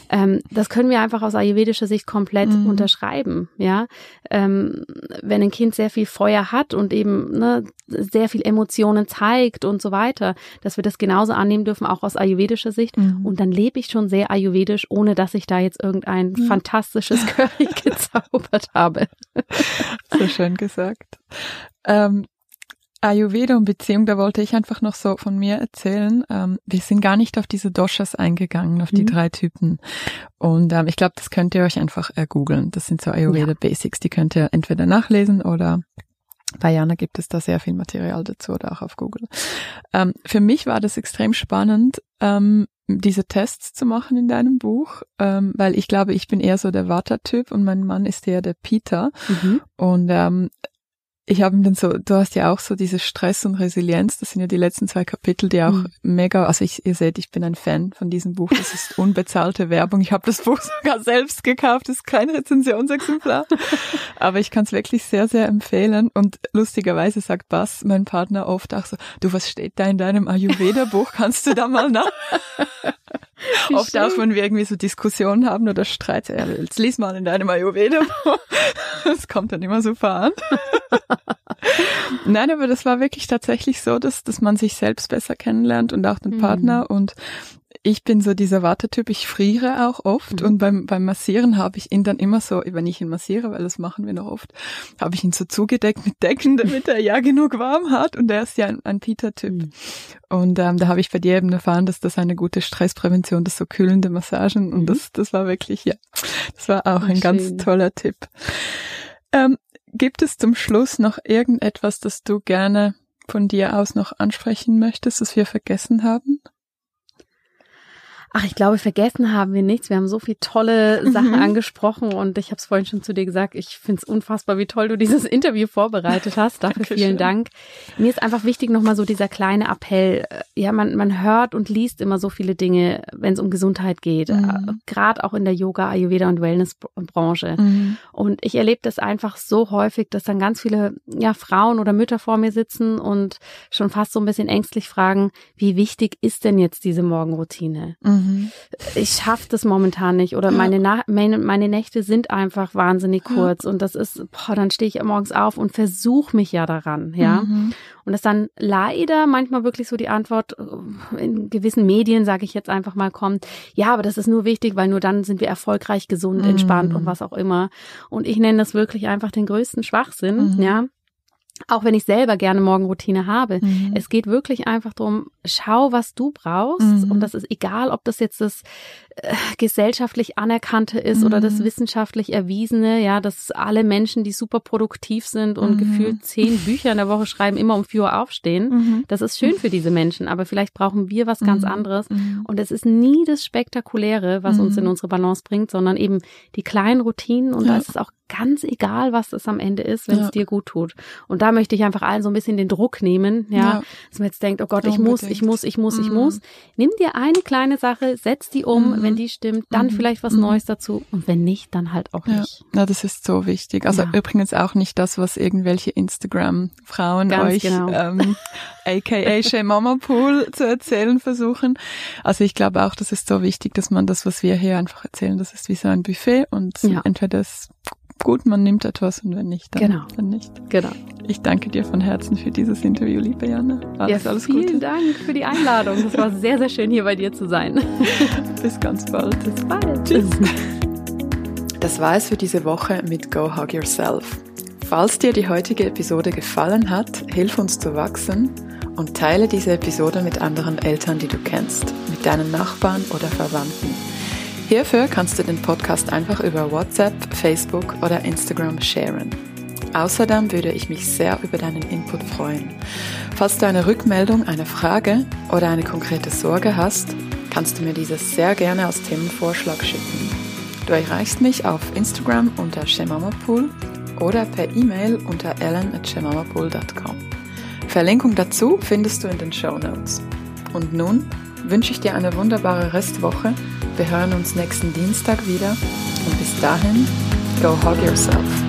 Ähm, das können wir einfach aus ayurvedischer Sicht komplett mhm. unterschreiben. Ja, ähm, wenn ein Kind sehr viel Feuer hat und eben ne, sehr viel Emotionen zeigt und so weiter, dass wir das genauso annehmen dürfen, auch aus ayurvedischer Sicht. Mhm. Und dann lebe ich schon sehr ayurvedisch, ohne dass ich da jetzt irgendein mhm. fantastisches Curry gezaubert habe. So schön gesagt. Ähm, Ayurveda und Beziehung, da wollte ich einfach noch so von mir erzählen. Ähm, wir sind gar nicht auf diese Doshas eingegangen, auf die mhm. drei Typen. Und ähm, ich glaube, das könnt ihr euch einfach äh, googeln. Das sind so Ayurveda ja. Basics, die könnt ihr entweder nachlesen oder bei Jana gibt es da sehr viel Material dazu oder auch auf Google. Ähm, für mich war das extrem spannend, ähm, diese Tests zu machen in deinem Buch, ähm, weil ich glaube, ich bin eher so der Vata-Typ und mein Mann ist eher der Peter. Mhm. Und ähm, ich habe ihm dann so, du hast ja auch so diese Stress und Resilienz, das sind ja die letzten zwei Kapitel, die auch mhm. mega, also ich, ihr seht, ich bin ein Fan von diesem Buch, das ist unbezahlte Werbung. Ich habe das Buch sogar selbst gekauft, das ist kein Rezensionsexemplar, aber ich kann es wirklich sehr, sehr empfehlen und lustigerweise sagt Bass, mein Partner, oft auch so, du, was steht da in deinem Ayurveda-Buch, kannst du da mal nach? Oft auch, wenn wir irgendwie so Diskussionen haben oder Streit, ja, jetzt lies mal in deinem Ayurveda-Buch. Das kommt dann immer super an. Nein, aber das war wirklich tatsächlich so, dass, dass man sich selbst besser kennenlernt und auch den mhm. Partner. Und ich bin so dieser Wartetyp, ich friere auch oft mhm. und beim, beim Massieren habe ich ihn dann immer so, wenn ich ihn massiere, weil das machen wir noch oft, habe ich ihn so zugedeckt mit Decken, damit er ja genug warm hat und er ist ja ein, ein Peter-Typ. Mhm. Und ähm, da habe ich bei dir eben erfahren, dass das eine gute Stressprävention, das so kühlende Massagen und mhm. das, das war wirklich, ja, das war auch Ach, ein schön. ganz toller Tipp. Ähm, gibt es zum Schluss noch irgendetwas, das du gerne von dir aus noch ansprechen möchtest, das wir vergessen haben? Ach, ich glaube, vergessen haben wir nichts. Wir haben so viele tolle Sachen mhm. angesprochen und ich habe es vorhin schon zu dir gesagt. Ich finde es unfassbar, wie toll du dieses Interview vorbereitet hast. Dafür vielen Dank. Mir ist einfach wichtig nochmal so dieser kleine Appell. Ja, man, man hört und liest immer so viele Dinge, wenn es um Gesundheit geht. Mhm. Gerade auch in der Yoga, Ayurveda und Wellnessbranche. Mhm. Und ich erlebe das einfach so häufig, dass dann ganz viele ja, Frauen oder Mütter vor mir sitzen und schon fast so ein bisschen ängstlich fragen, wie wichtig ist denn jetzt diese Morgenroutine? Mhm. Mhm. Ich schaffe das momentan nicht oder meine, Na meine, meine Nächte sind einfach wahnsinnig kurz und das ist, boah, dann stehe ich morgens auf und versuche mich ja daran, ja. Mhm. Und das dann leider manchmal wirklich so die Antwort äh, in gewissen Medien, sage ich jetzt einfach mal, kommt, ja, aber das ist nur wichtig, weil nur dann sind wir erfolgreich, gesund, entspannt mhm. und was auch immer. Und ich nenne das wirklich einfach den größten Schwachsinn, mhm. ja auch wenn ich selber gerne Morgenroutine habe. Mhm. Es geht wirklich einfach darum, schau, was du brauchst. Mhm. Und das ist egal, ob das jetzt das gesellschaftlich anerkannte ist mhm. oder das mhm. wissenschaftlich erwiesene, ja, dass alle Menschen, die super produktiv sind und mhm. gefühlt zehn Bücher in der Woche schreiben, immer um vier Uhr aufstehen. Mhm. Das ist schön für diese Menschen, aber vielleicht brauchen wir was ganz anderes. Und es ist nie das Spektakuläre, was uns in unsere Balance bringt, sondern eben die kleinen Routinen. Und ja. da ist es auch ganz egal, was es am Ende ist, wenn ja. es dir gut tut. Und da möchte ich einfach allen so ein bisschen den Druck nehmen, ja, ja. dass man jetzt denkt, oh Gott, ich muss, ich muss, ich muss, mhm. ich muss. Nimm dir eine kleine Sache, setz die um, mhm. Wenn die stimmt, dann mhm. vielleicht was mhm. Neues dazu und wenn nicht, dann halt auch ja. nicht. Ja, das ist so wichtig. Also übrigens auch nicht das, was irgendwelche Instagram-Frauen euch, genau. ähm, aka Shea Mama Pool zu erzählen versuchen. Also ich glaube auch, das ist so wichtig, dass man das, was wir hier einfach erzählen, das ist wie so ein Buffet und entweder das gut, man nimmt etwas und wenn nicht, dann, genau. dann nicht. Genau. Ich danke dir von Herzen für dieses Interview, liebe Janne. Alles, ja, alles vielen Gute. Dank für die Einladung. Das war sehr, sehr schön, hier bei dir zu sein. Bis ganz bald. Bis bald. Tschüss. Das war es für diese Woche mit Go Hug Yourself. Falls dir die heutige Episode gefallen hat, hilf uns zu wachsen und teile diese Episode mit anderen Eltern, die du kennst, mit deinen Nachbarn oder Verwandten. Hierfür kannst du den Podcast einfach über WhatsApp, Facebook oder Instagram sharen. Außerdem würde ich mich sehr über deinen Input freuen. Falls du eine Rückmeldung, eine Frage oder eine konkrete Sorge hast, kannst du mir dieses sehr gerne als Themenvorschlag schicken. Du erreichst mich auf Instagram unter shemamapool oder per E-Mail unter ellen.shemamapool.com. Verlinkung dazu findest du in den Show Notes. Und nun wünsche ich dir eine wunderbare Restwoche. Wir hören uns nächsten Dienstag wieder und bis dahin, go hug yourself.